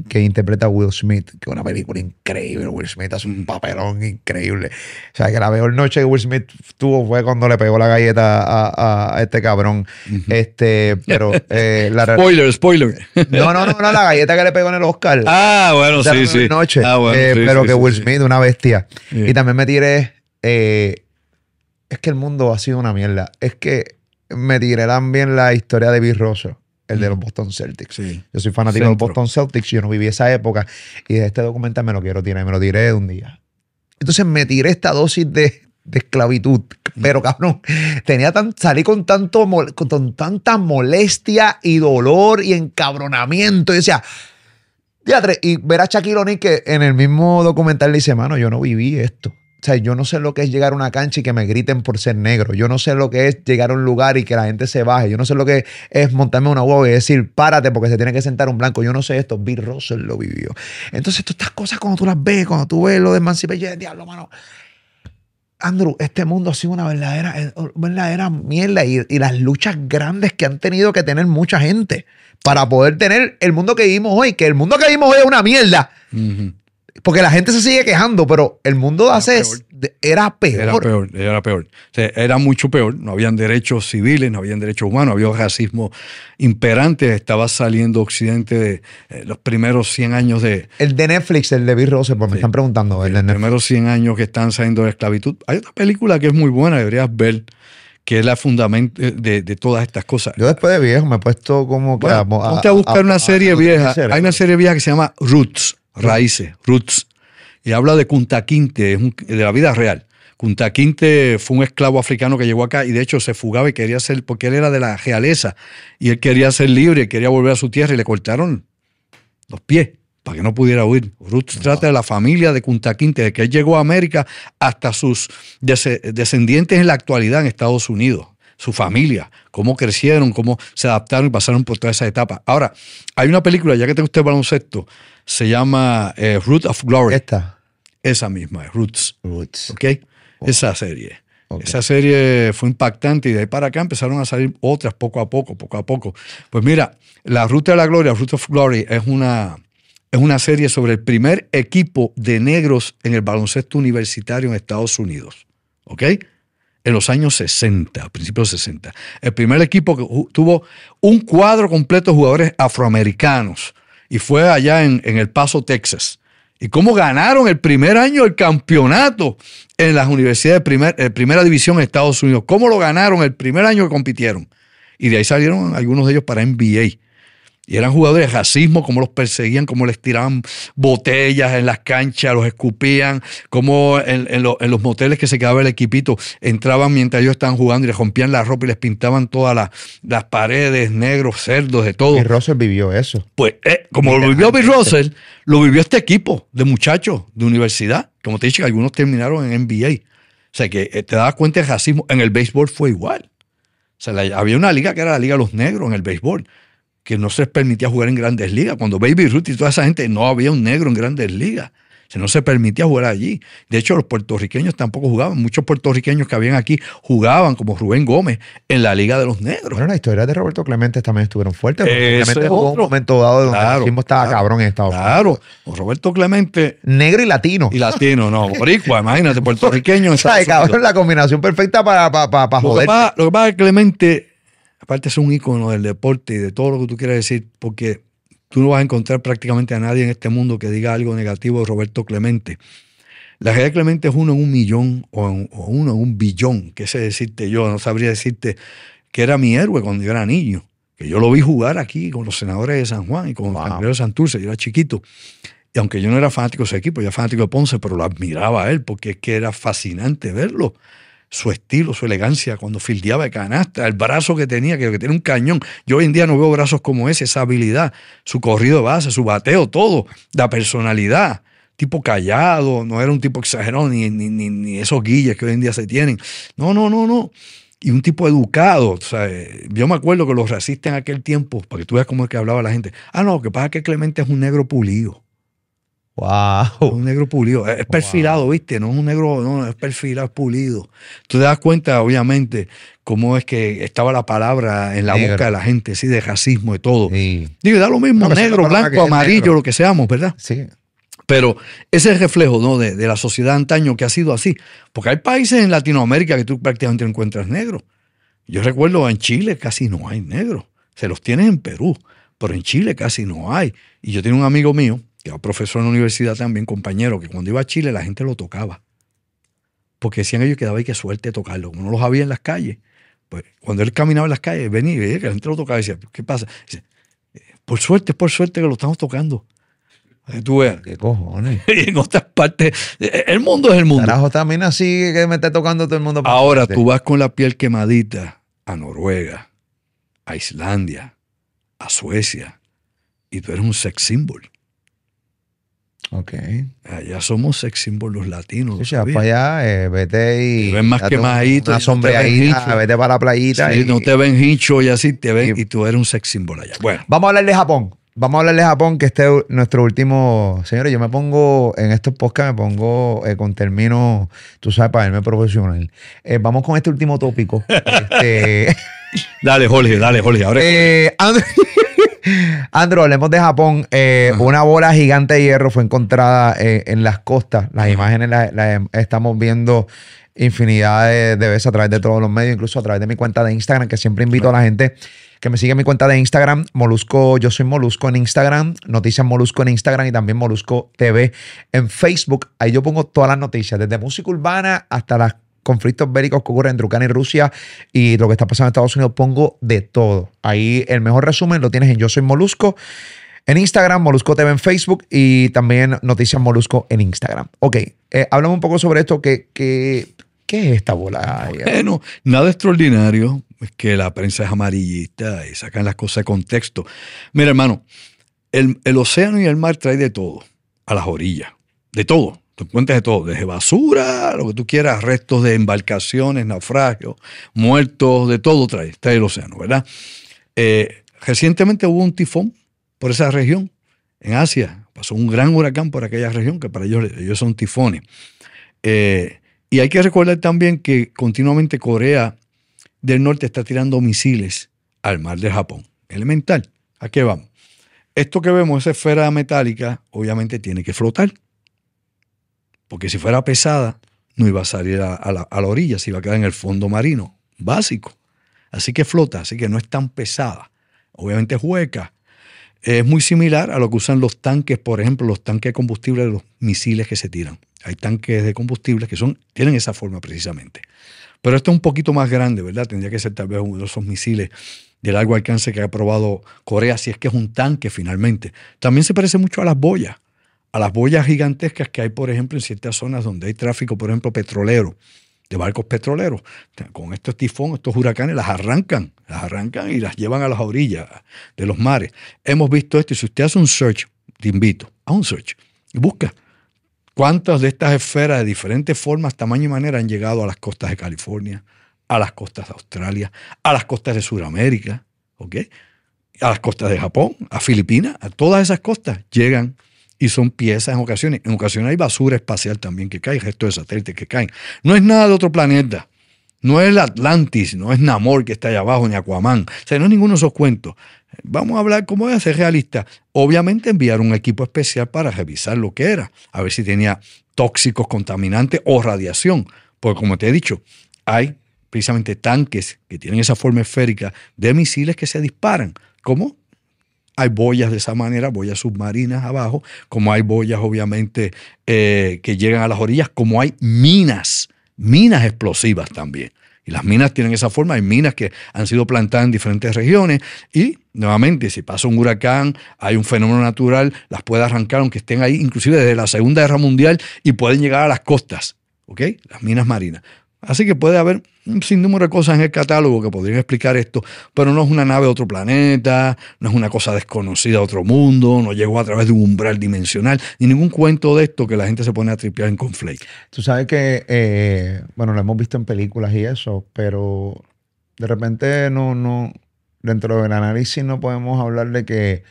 que interpreta a Will Smith, que es una película increíble. Will Smith hace un papelón increíble. O sea, que la mejor noche que Will Smith tuvo fue cuando le pegó la galleta a, a este cabrón. Este, pero. Eh, spoiler, spoiler. No, no, no, no, la galleta que le pegó en el Oscar. Ah, bueno, sí, sí. Noche. Ah, bueno, eh, pero que Will Smith, una bestia. Y también me tiré. Eh, es que el mundo ha sido una mierda. Es que me tiré también la historia de Bill Russell, el de los Boston Celtics. Yo soy fanático de los Boston Celtics, yo no viví esa época y de este documental me lo quiero tirar, me lo tiré de un día. Entonces me tiré esta dosis de, esclavitud, pero cabrón, tenía tan, salí con, tanto, con tanta molestia y dolor y encabronamiento. Y decía, y ver a Shaquille O'Neal que en el mismo documental dice, mano, yo no viví esto. O sea, yo no sé lo que es llegar a una cancha y que me griten por ser negro. Yo no sé lo que es llegar a un lugar y que la gente se baje. Yo no sé lo que es montarme una huevo y decir, párate porque se tiene que sentar un blanco. Yo no sé esto. Bill Russell lo vivió. Entonces, todas estas cosas, cuando tú las ves, cuando tú ves lo de Emancipation, diablo, mano. Andrew, este mundo ha sido una verdadera, eh, verdadera mierda y, las luchas grandes que han tenido que tener mucha gente para poder tener el mundo que vivimos hoy, que el mundo que vivimos hoy es una mierda. Porque la gente se sigue quejando, pero el mundo de hace era peor. Era peor, era peor. era mucho peor. No habían derechos civiles, no habían derechos humanos, había racismo imperante. Estaba saliendo Occidente de eh, los primeros 100 años de. El de Netflix, el de Bill Russell, pues me están preguntando. El los primeros 100 años que están saliendo de esclavitud. Hay otra película que es muy buena, deberías ver que es la fundamento de, todas estas cosas. Yo después de viejo me he puesto como que a, buscar una serie vieja. Hay una serie vieja que se llama Roots raíces, roots. Y habla de Kunta Kinte, de la vida real. Kunta Kinte fue un esclavo africano que llegó acá y de hecho se fugaba y quería ser, porque él era de la realeza y él quería ser libre, quería volver a su tierra y le cortaron los pies para que no pudiera huir. Roots trata de la familia de Kunta Kinte, de que él llegó a América hasta sus descendientes en la actualidad en Estados Unidos su familia, cómo crecieron, cómo se adaptaron y pasaron por toda esa etapa. Ahora, hay una película, ya que te gusta el baloncesto, se llama eh, Root of Glory. Esta. Esa misma, Roots. Roots. ¿Ok? Esa serie. Esa serie fue impactante y de ahí para acá empezaron a salir otras poco a poco, poco a poco. Pues mira, La Ruta de la Gloria, Root of Glory, es una, es una serie sobre el primer equipo de negros en el baloncesto universitario en Estados Unidos. ¿Ok? en los años 60, principios 60. El primer equipo que tuvo un cuadro completo de jugadores afroamericanos y fue allá en, El Paso, Texas. Y cómo ganaron el primer año el campeonato en las universidades de primera división en Estados Unidos. Cómo lo ganaron el primer año que compitieron. Y de ahí salieron algunos de ellos para NBA. Y eran jugadores de racismo, cómo los perseguían, cómo les tiraban botellas en las canchas, los escupían, cómo en, los moteles que se quedaba el equipito entraban mientras ellos estaban jugando y les rompían la ropa y les pintaban todas las, paredes, negros, cerdos, de todo. Y Russell vivió eso. Pues eh, como lo vivió Bill Russell, lo vivió este equipo de muchachos de universidad. Como te dije, algunos terminaron en NBA. O sea que eh, te das cuenta del racismo. En el béisbol fue igual. O sea, había una liga que era la Liga de los Negros en el béisbol que no se permitía jugar en grandes ligas. Cuando Baby Ruth y toda esa gente no había un negro en grandes ligas. Se no se permitía jugar allí. De hecho, los puertorriqueños tampoco jugaban. Muchos puertorriqueños que habían aquí jugaban, como Rubén Gómez, en la Liga de los Negros. Bueno, las historias de Roberto Clemente también estuvieron fuertes. Clemente jugó un otro. momento dado donde Claro, el racismo estaba claro, cabrón en Estados Unidos. Claro, Roberto Clemente Negro y latino. y latino, no, boricua, imagínate, puertorriqueño. en Estados cabrón, Unidos. la combinación perfecta para, para, para, para Lo que, joder. pasa, lo que pasa es que Clemente, aparte es un ícono del deporte y de todo lo que tú quieras decir, porque tú no vas a encontrar prácticamente a nadie en este mundo que diga algo negativo de Roberto Clemente. La realidad de Clemente es uno en un millón o, en- o uno en un billón, que sé decirte yo, no sabría decirte que era mi héroe cuando yo era niño, que yo lo vi jugar aquí con los senadores de San Juan y con Wow. los cangrejeros de Santurce, yo era chiquito. Y aunque yo no era fanático de ese equipo, yo era fanático de Ponce, pero lo admiraba a él porque es que era fascinante verlo. Su estilo, su elegancia, cuando fildeaba de canasta, el brazo que tenía, que, que tiene un cañón. Yo hoy en día no veo brazos como ese, esa habilidad, su corrido de base, su bateo, todo, la personalidad. Tipo callado, no era un tipo exagerado, ni, ni, ni, ni esos guilles que hoy en día se tienen. No, no, no, no. Y un tipo educado. Eh, yo me acuerdo que los racistas en aquel tiempo, para que tú veas cómo es que hablaba la gente. Ah, no, lo que pasa que Clemente es un negro pulido. Wow. Un negro pulido. Es perfilado, ¿viste? No es un negro, no, es perfilado, es pulido. Tú te das cuenta, obviamente, cómo es que estaba la palabra en la Negro. boca de la gente, sí, de racismo y todo. Sí. Digo, da lo mismo, No, negro, blanco, amarillo, negro. lo que seamos, ¿verdad? Sí. Pero ese es el reflejo ¿no? de, de la sociedad antaño que ha sido así. Porque hay países en Latinoamérica que tú prácticamente no encuentras negros. Yo recuerdo en Chile casi no hay negros. Se los tienes en Perú, pero en Chile casi no hay. Y yo tenía un amigo mío, que era profesor en la universidad también, compañero, que cuando iba a Chile la gente lo tocaba. Porque decían ellos que daba y que suerte tocarlo. Como no los había en las calles. Pues cuando él caminaba en las calles, venía y veía que la gente lo tocaba y decía, ¿qué pasa? Dice, por suerte, por suerte que lo estamos tocando. Tú veas. ¿Qué cojones? y en otras partes. El mundo es el mundo. Carajo, también así que me esté tocando todo el mundo. Ahora tú vas con la piel quemadita a Noruega, a Islandia, a Suecia, y tú eres un sex symbol. Ok. Allá somos sex symbol los latinos. Sí, ¿lo sí, vas sabías? para allá, eh, vete y. Te ven más un- quemadito, Una no sombreadita, vete para la playita. Sí, y- no te ven hincho y así te ven, y- y tú eres un sex symbol allá. Bueno, Vamos a hablar de Japón. Vamos a hablar de Japón, que este es nuestro último. Señores, yo me pongo en estos podcasts, me pongo eh, con términos, tú sabes, para verme profesional. Eh, vamos con este último tópico. este, dale, Jorge, dale, Jorge. Ahora eh, Andro, hablemos de Japón. Eh, una bola gigante de hierro fue encontrada eh, en las costas. Las imágenes las, las estamos viendo infinidad de, de veces a través de todos los medios, incluso a través de mi cuenta de Instagram, que siempre invito a la gente que me siga en mi cuenta de Instagram, Molusco, yo soy Molusco en Instagram, Noticias Molusco en Instagram y también Molusco TV en Facebook. Ahí yo pongo todas las noticias, desde música urbana hasta los conflictos bélicos que ocurren entre Ucrania y Rusia y lo que está pasando en Estados Unidos, pongo de todo. Ahí el mejor resumen lo tienes en Yo Soy Molusco en Instagram, Molusco TV en Facebook y también Noticias Molusco en Instagram. Ok, eh, háblame un poco sobre esto. ¿Qué, qué, qué es esta bola? Bueno, nada extraordinario, es que la prensa es amarillista y sacan las cosas de contexto. Mira, hermano, el, el océano y el mar trae de todo a las orillas, de todo. Tú encuentras de todo, desde basura, lo que tú quieras, restos de embarcaciones, naufragios, muertos, de todo trae, trae el océano, ¿verdad? Eh, recientemente hubo un tifón por esa región, en Asia. Pasó un gran huracán por aquella región, que para ellos, ellos son tifones. Eh, y hay que recordar también que continuamente Corea del Norte está tirando misiles al mar de Japón. Elemental. ¿A qué vamos? Esto que vemos, esa esfera metálica, obviamente tiene que flotar. Porque si fuera pesada, no iba a salir a, la orilla, se iba a quedar en el fondo marino. Básico. Así que flota, así que no es tan pesada. Obviamente es hueca. Es muy similar a lo que usan los tanques, por ejemplo, los tanques de combustible de los misiles que se tiran. Hay tanques de combustible que son, tienen esa forma precisamente. Pero esto es un poquito más grande, ¿verdad? Tendría que ser tal vez uno de esos misiles de largo alcance que ha probado Corea, si es que es un tanque finalmente. También se parece mucho a las boyas, a las boyas gigantescas que hay, por ejemplo, en ciertas zonas donde hay tráfico, por ejemplo, petrolero, de barcos petroleros. Con estos tifones, estos huracanes, las arrancan, las arrancan y las llevan a las orillas de los mares. Hemos visto esto y si usted hace un search, te invito a un search y busca cuántas de estas esferas de diferentes formas, tamaño y manera han llegado a las costas de California, a las costas de Australia, a las costas de Sudamérica, ¿ok? A las costas de Japón, a Filipinas, a todas esas costas llegan y son piezas en ocasiones. En ocasiones hay basura espacial también que cae, gestos de satélites que caen. No es nada de otro planeta. No es el Atlantis, no es Namor que está allá abajo, ni Aquaman. O sea, no es ninguno de esos cuentos. Vamos a hablar cómo es realista. Obviamente enviar un equipo especial para revisar lo que era, a ver si tenía tóxicos, contaminantes o radiación. Porque como te he dicho, hay precisamente tanques que tienen esa forma esférica de misiles que se disparan. ¿Cómo? Hay boyas de esa manera, boyas submarinas abajo, como hay boyas obviamente eh, que llegan a las orillas, como hay minas, minas explosivas también. Y las minas tienen esa forma, hay minas que han sido plantadas en diferentes regiones y nuevamente si pasa un huracán, hay un fenómeno natural, las puede arrancar aunque estén ahí, inclusive desde la Segunda Guerra Mundial y pueden llegar a las costas, ¿ok? Las minas marinas. Así que puede haber un sinnúmero de cosas en el catálogo que podrían explicar esto, pero no es una nave de otro planeta, no es una cosa desconocida de otro mundo, no llegó a través de un umbral dimensional, ni ningún cuento de esto que la gente se pone a tripear en conflict. Tú sabes que, eh, bueno, lo hemos visto en películas y eso, pero de repente no, no, dentro del análisis no podemos hablar de que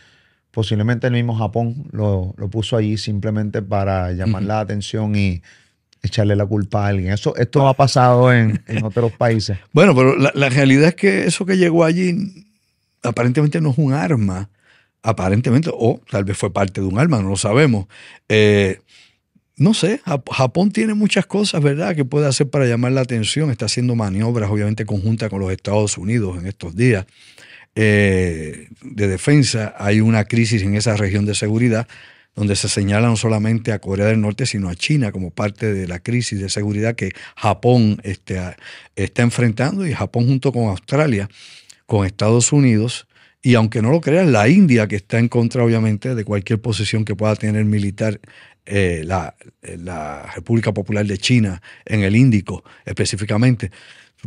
posiblemente el mismo Japón lo, puso allí simplemente para llamar la atención y echarle la culpa a alguien. Eso, esto ha pasado en, otros países. Bueno, pero la, realidad es que eso que llegó allí aparentemente no es un arma, aparentemente, o tal vez fue parte de un arma, no lo sabemos. Eh, no sé, Japón tiene muchas cosas, ¿verdad?, que puede hacer para llamar la atención. Está haciendo maniobras, obviamente, conjuntas con los Estados Unidos en estos días eh, de defensa. Hay una crisis en esa región de seguridad donde se señala no solamente a Corea del Norte, sino a China como parte de la crisis de seguridad que Japón este, está enfrentando y Japón junto con Australia, con Estados Unidos y aunque no lo crean, la India que está en contra obviamente de cualquier posición que pueda tener militar eh, la, la República Popular de China en el Índico específicamente.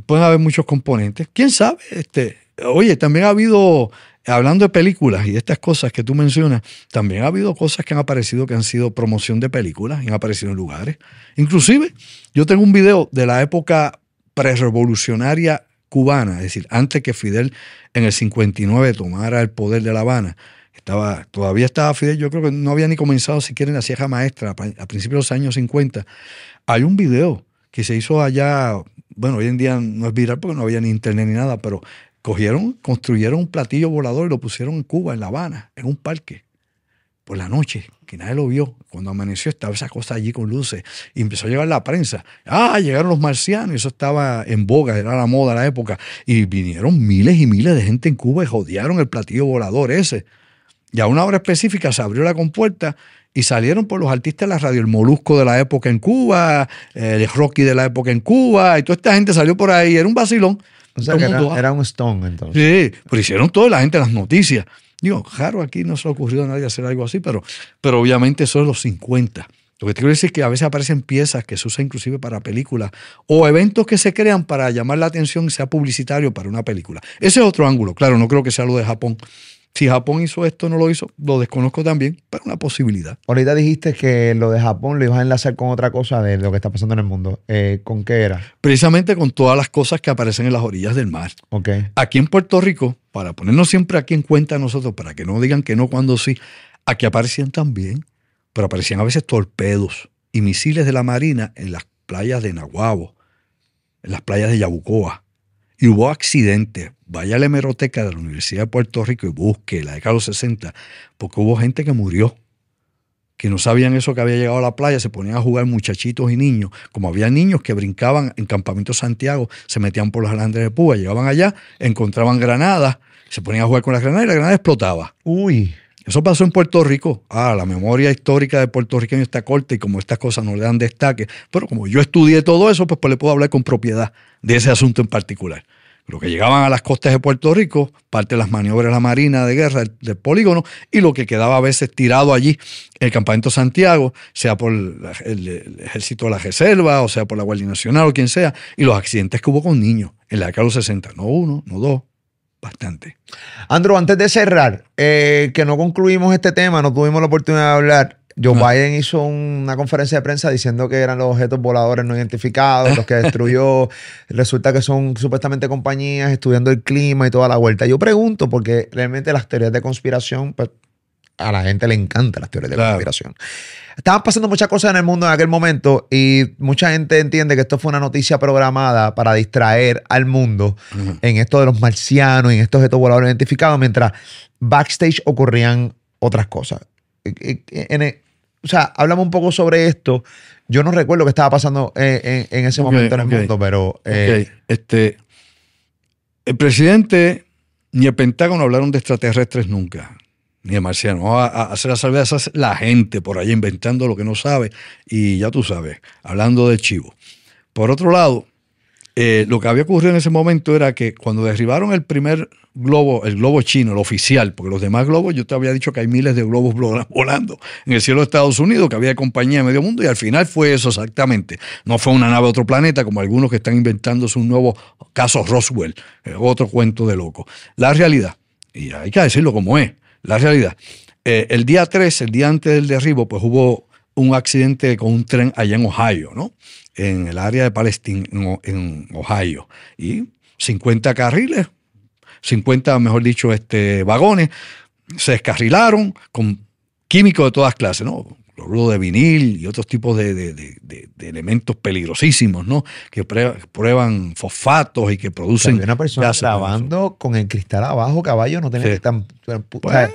Pueden haber muchos componentes. ¿Quién sabe? Este, oye, también ha habido hablando de películas y de estas cosas que tú mencionas, también ha habido cosas que han aparecido que han sido promoción de películas y han aparecido en lugares. Inclusive, yo tengo un video de la época prerevolucionaria cubana, es decir, antes que Fidel en el 59 tomara el poder de La Habana. Estaba, todavía estaba Fidel, yo creo que no había ni comenzado siquiera en la Sierra Maestra, a principios de los años 50. Hay un video que se hizo allá, bueno, hoy en día no es viral porque no había ni internet ni nada, pero Cogieron, construyeron un platillo volador y lo pusieron en Cuba, en La Habana, en un parque, por la noche, que nadie lo vio. Cuando amaneció estaba esa cosa allí con luces y empezó a llegar la prensa. Ah, llegaron los marcianos, eso estaba en boga, era la moda de la época. Y vinieron miles y miles de gente en Cuba y jodearon el platillo volador ese. Y a una hora específica se abrió la compuerta y salieron por los artistas de la radio, el Molusco de la época en Cuba, el Rocky de la época en Cuba, y toda esta gente salió por ahí, era un vacilón. O sea, que era, un Stone entonces. Sí, pero hicieron toda la gente las noticias. Digo, claro, aquí no se le ha ocurrido a nadie hacer algo así, pero, pero obviamente eso es los 50. Lo que te quiero decir es que a veces aparecen piezas que se usan inclusive para películas o eventos que se crean para llamar la atención, sea publicitario para una película. Ese es otro ángulo. Claro, no creo que sea lo de Japón, si Japón hizo esto no lo hizo, lo desconozco también, pero una posibilidad. Ahorita dijiste que lo de Japón lo ibas a enlazar con otra cosa de lo que está pasando en el mundo. Eh, ¿Con qué era? Precisamente con todas las cosas que aparecen en las orillas del mar. Okay. Aquí en Puerto Rico, para ponernos siempre aquí en cuenta nosotros, para que no digan que no cuando sí, aquí aparecían también, pero aparecían a veces torpedos y misiles de la Marina en las playas de Nahuabo, en las playas de Yabucoa y hubo accidentes. Vaya a la hemeroteca de la Universidad de Puerto Rico y busque la década de los 60, porque hubo gente que murió, que no sabían eso que había llegado a la playa, se ponían a jugar muchachitos y niños. Como había niños que brincaban en Campamento Santiago, se metían por los alandres de púa, llegaban allá, encontraban granadas, se ponían a jugar con las granadas y la granada explotaba. Uy. Eso pasó en Puerto Rico. Ah, la memoria histórica de puertorriqueño está corta y como estas cosas no le dan destaque. Pero como yo estudié todo eso, pues, pues le puedo hablar con propiedad de ese asunto en particular. Lo que llegaban a las costas de Puerto Rico, parte de las maniobras de la Marina de guerra del, polígono, y lo que quedaba a veces tirado allí, el campamento Santiago, sea por el, ejército de la reserva, o sea por la Guardia Nacional o quien sea, y los accidentes que hubo con niños en la década de los 60. No uno, no dos, bastante. Andrew, antes de cerrar, eh, que no concluimos este tema, no tuvimos la oportunidad de hablar. Joe Biden hizo una conferencia de prensa diciendo que eran los objetos voladores no identificados, los que destruyó. Resulta que son supuestamente compañías estudiando el clima y toda la vuelta. Yo pregunto, porque realmente las teorías de conspiración, pues, a la gente le encantan las teorías de conspiración. Estaban pasando muchas cosas en el mundo en aquel momento y mucha gente entiende que esto fue una noticia programada para distraer al mundo en esto de los marcianos y en estos objetos voladores identificados, mientras backstage ocurrían otras cosas. O sea, hablamos un poco sobre esto. Yo no recuerdo qué estaba pasando en, ese momento en el mundo, pero... Eh, este, el presidente ni el Pentágono hablaron de extraterrestres nunca ni de marcianos. Vamos a, hacer la salvedad, esa es la gente por ahí inventando lo que no sabe y ya tú sabes, hablando de chivo. Por otro lado, eh, lo que había ocurrido en ese momento era que cuando derribaron el primer globo, el globo chino, el oficial, porque los demás globos, yo te había dicho que hay miles de globos volando en el cielo de Estados Unidos, que había compañía de medio mundo, y al final fue eso exactamente. No fue una nave de otro planeta, como algunos que están inventando un nuevo caso Roswell, eh, otro cuento de loco. La realidad, y hay que decirlo como es, la realidad. Eh, el día 3, el día antes del derribo, pues hubo un accidente con un tren allá en Ohio, ¿no? En el área de Palestina, en Ohio. Y 50 carriles, 50, mejor dicho, este, vagones, se descarrilaron con químicos de todas clases, ¿no? Cloruro de vinil y otros tipos de, elementos peligrosísimos, ¿no? Que prueban fosfatos y que producen. una persona grabando con el cristal abajo, caballo, no tiene que tan. Pues,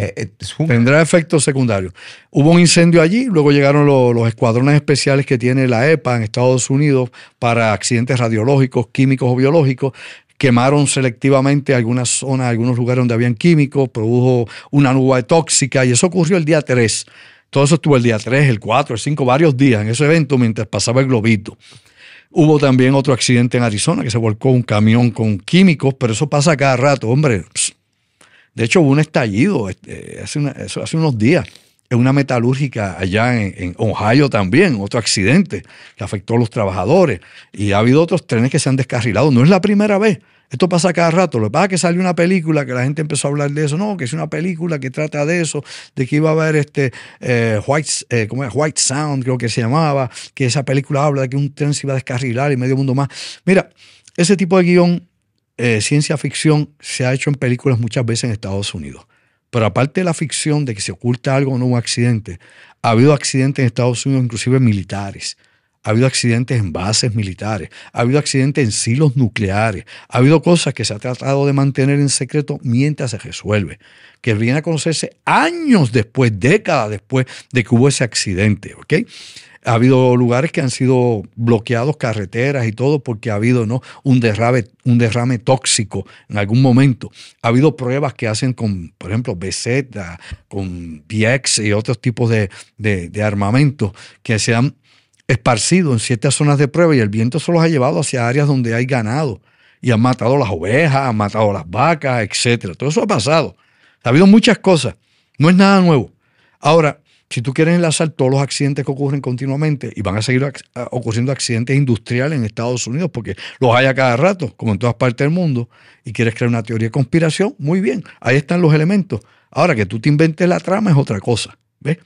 eh, tendrá efectos secundarios. Hubo un incendio allí, luego llegaron los, escuadrones especiales que tiene la EPA en Estados Unidos para accidentes radiológicos, químicos o biológicos. Quemaron selectivamente algunas zonas, algunos lugares donde habían químicos, produjo una nube tóxica y eso ocurrió el día 3. Todo eso estuvo el día 3, el 4, el 5, varios días en ese evento mientras pasaba el globito. Hubo también otro accidente en Arizona que se volcó un camión con químicos, pero eso pasa cada rato, hombre. De hecho, hubo un estallido este, hace, unos días en una metalúrgica allá en, Ohio también, otro accidente que afectó a los trabajadores. Y ha habido otros trenes que se han descarrilado. No es la primera vez. Esto pasa cada rato. Lo que pasa es que salió una película que la gente empezó a hablar de eso. No, que es una película que trata de eso, de que iba a haber este eh, White, eh, ¿cómo es? White Sound, creo que se llamaba, que esa película habla de que un tren se iba a descarrilar y medio mundo más. Mira, ese tipo de guion eh, ciencia ficción se ha hecho en películas muchas veces en Estados Unidos. Pero aparte de la ficción de que se oculta algo o no un accidente, ha habido accidentes en Estados Unidos, inclusive militares. Ha habido accidentes en bases militares, ha habido accidentes en silos nucleares, ha habido cosas que se ha tratado de mantener en secreto mientras se resuelve, que viene a conocerse años después, décadas después de que hubo ese accidente. ¿ok? Ha habido lugares que han sido bloqueados, carreteras y todo, porque ha habido ¿no? un, derrame, un derrame tóxico en algún momento. Ha habido pruebas que hacen con, por ejemplo, BZ, con PX y otros tipos de, de, armamentos que se han esparcido en ciertas zonas de prueba y el viento se los ha llevado hacia áreas donde hay ganado y han matado las ovejas, han matado las vacas, etc. Todo eso ha pasado. Ha habido muchas cosas. No es nada nuevo. Ahora, si tú quieres enlazar todos los accidentes que ocurren continuamente y van a seguir ocurriendo accidentes industriales en Estados Unidos, porque los hay a cada rato, como en todas partes del mundo, y quieres crear una teoría de conspiración, muy bien, ahí están los elementos. Ahora que tú te inventes la trama es otra cosa. ¿Ves?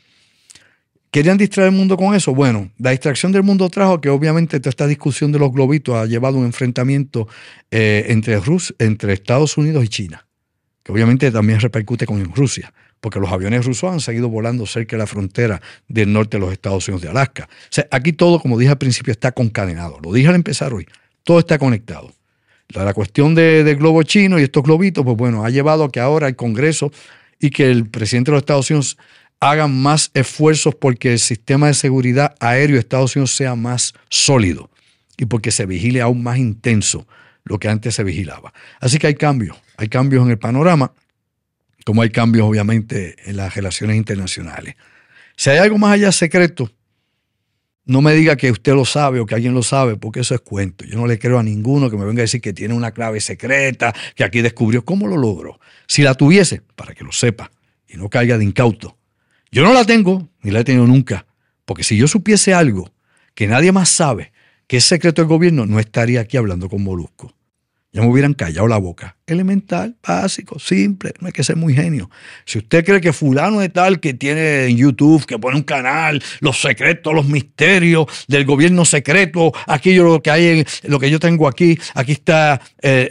¿Querían distraer el mundo con eso? Bueno, la distracción del mundo trajo que obviamente toda esta discusión de los globitos ha llevado a un enfrentamiento eh, entre, Rus entre Estados Unidos y China, que obviamente también repercute con Rusia porque los aviones rusos han seguido volando cerca de la frontera del norte de los Estados Unidos de Alaska. O sea, aquí todo, como dije al principio, está concadenado. Lo dije al empezar hoy, todo está conectado. La, cuestión del globo chino y estos globitos, pues bueno, ha llevado a que ahora el Congreso y que el presidente de los Estados Unidos hagan más esfuerzos porque el sistema de seguridad aéreo de Estados Unidos sea más sólido y porque se vigile aún más intenso lo que antes se vigilaba. Así que hay cambios, hay cambios en el panorama como hay cambios obviamente en las relaciones internacionales. Si hay algo más allá secreto, no me diga que usted lo sabe o que alguien lo sabe, porque eso es cuento. Yo no le creo a ninguno que me venga a decir que tiene una clave secreta, que aquí descubrió. ¿Cómo lo logró? Si la tuviese, para que lo sepa y no caiga de incauto. Yo no la tengo, ni la he tenido nunca, porque si yo supiese algo que nadie más sabe, que es secreto del gobierno, no estaría aquí hablando con Molusco. Ya me hubieran callado la boca. Elemental, básico, simple, no hay que ser muy genio. Si usted cree que fulano de tal que tiene en YouTube, que pone un canal, los secretos, los misterios del gobierno secreto, aquí yo lo que hay, lo que yo tengo aquí, aquí está eh,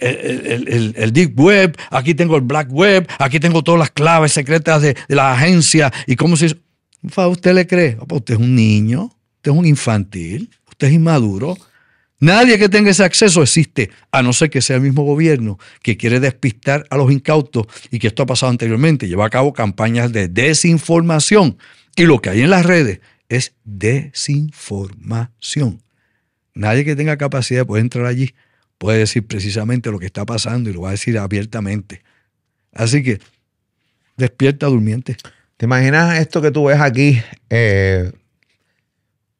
el, el, Deep Web, aquí tengo el Black Web, aquí tengo todas las claves secretas de, de la agencia y cómo se... ¿Usted le cree? Usted es un niño, usted es un infantil, usted es inmaduro. Nadie que tenga ese acceso existe, a no ser que sea el mismo gobierno que quiere despistar a los incautos y que esto ha pasado anteriormente, lleva a cabo campañas de desinformación. Y lo que hay en las redes es desinformación. Nadie que tenga capacidad de entrar allí puede decir precisamente lo que está pasando y lo va a decir abiertamente. Así que despierta durmiente. ¿Te imaginas esto que tú ves aquí eh,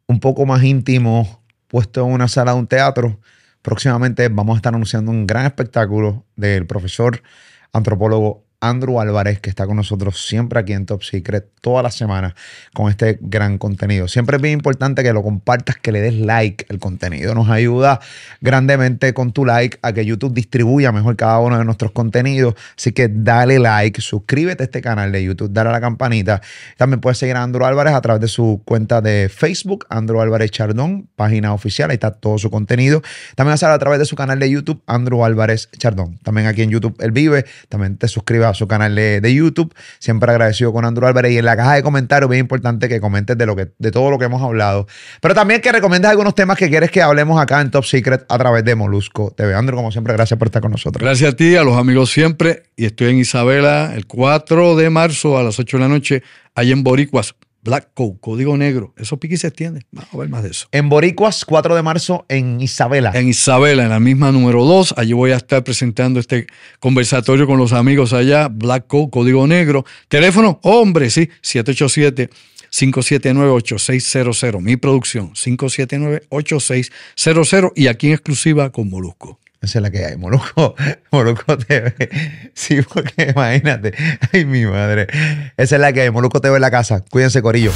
un poco más íntimo, puesto en una sala de un teatro. Próximamente vamos a estar anunciando un gran espectáculo del profesor antropólogo Andrew Álvarez, que está con nosotros siempre aquí en Top Secret, toda la semana, con este gran contenido. Siempre es bien importante que lo compartas, que le des like al contenido. Nos ayuda grandemente con tu like a que YouTube distribuya mejor cada uno de nuestros contenidos. Así que dale like, suscríbete a este canal de YouTube, dale a la campanita. También puedes seguir a Andrew Álvarez a través de su cuenta de Facebook, Andrew Álvarez Chardón, página oficial. Ahí está todo su contenido. También a a través de su canal de YouTube, Andrew Álvarez Chardón. También aquí en YouTube él vive. También te su canal de, YouTube. Siempre agradecido con Andrew Álvarez. Y en la caja de comentarios, bien importante que comentes de, lo que, de todo lo que hemos hablado. Pero también que recomiendes algunos temas que quieres que hablemos acá en Top Secret a través de Molusco TV. Andrew, como siempre, gracias por estar con nosotros. Gracias a ti, a los amigos siempre. Y estoy en Isabela el 4 de marzo a las 8 de la noche, allá en Boricuas. Black Code, código negro. Eso pique se extiende. Vamos a ver más de eso. En Boricuas, 4 de marzo, en Isabela. En Isabela, en la misma número 2. Allí voy a estar presentando este conversatorio con los amigos allá. Black Code, código negro. Teléfono, hombre, sí, 787. 579-8600, mi producción, 579-8600 y aquí en exclusiva con Molusco. Esa es la que hay, Molusco, Molusco TV. Sí, porque imagínate, ay mi madre. Esa es la que hay, Molusco TV en la casa. Cuídense, Corillo.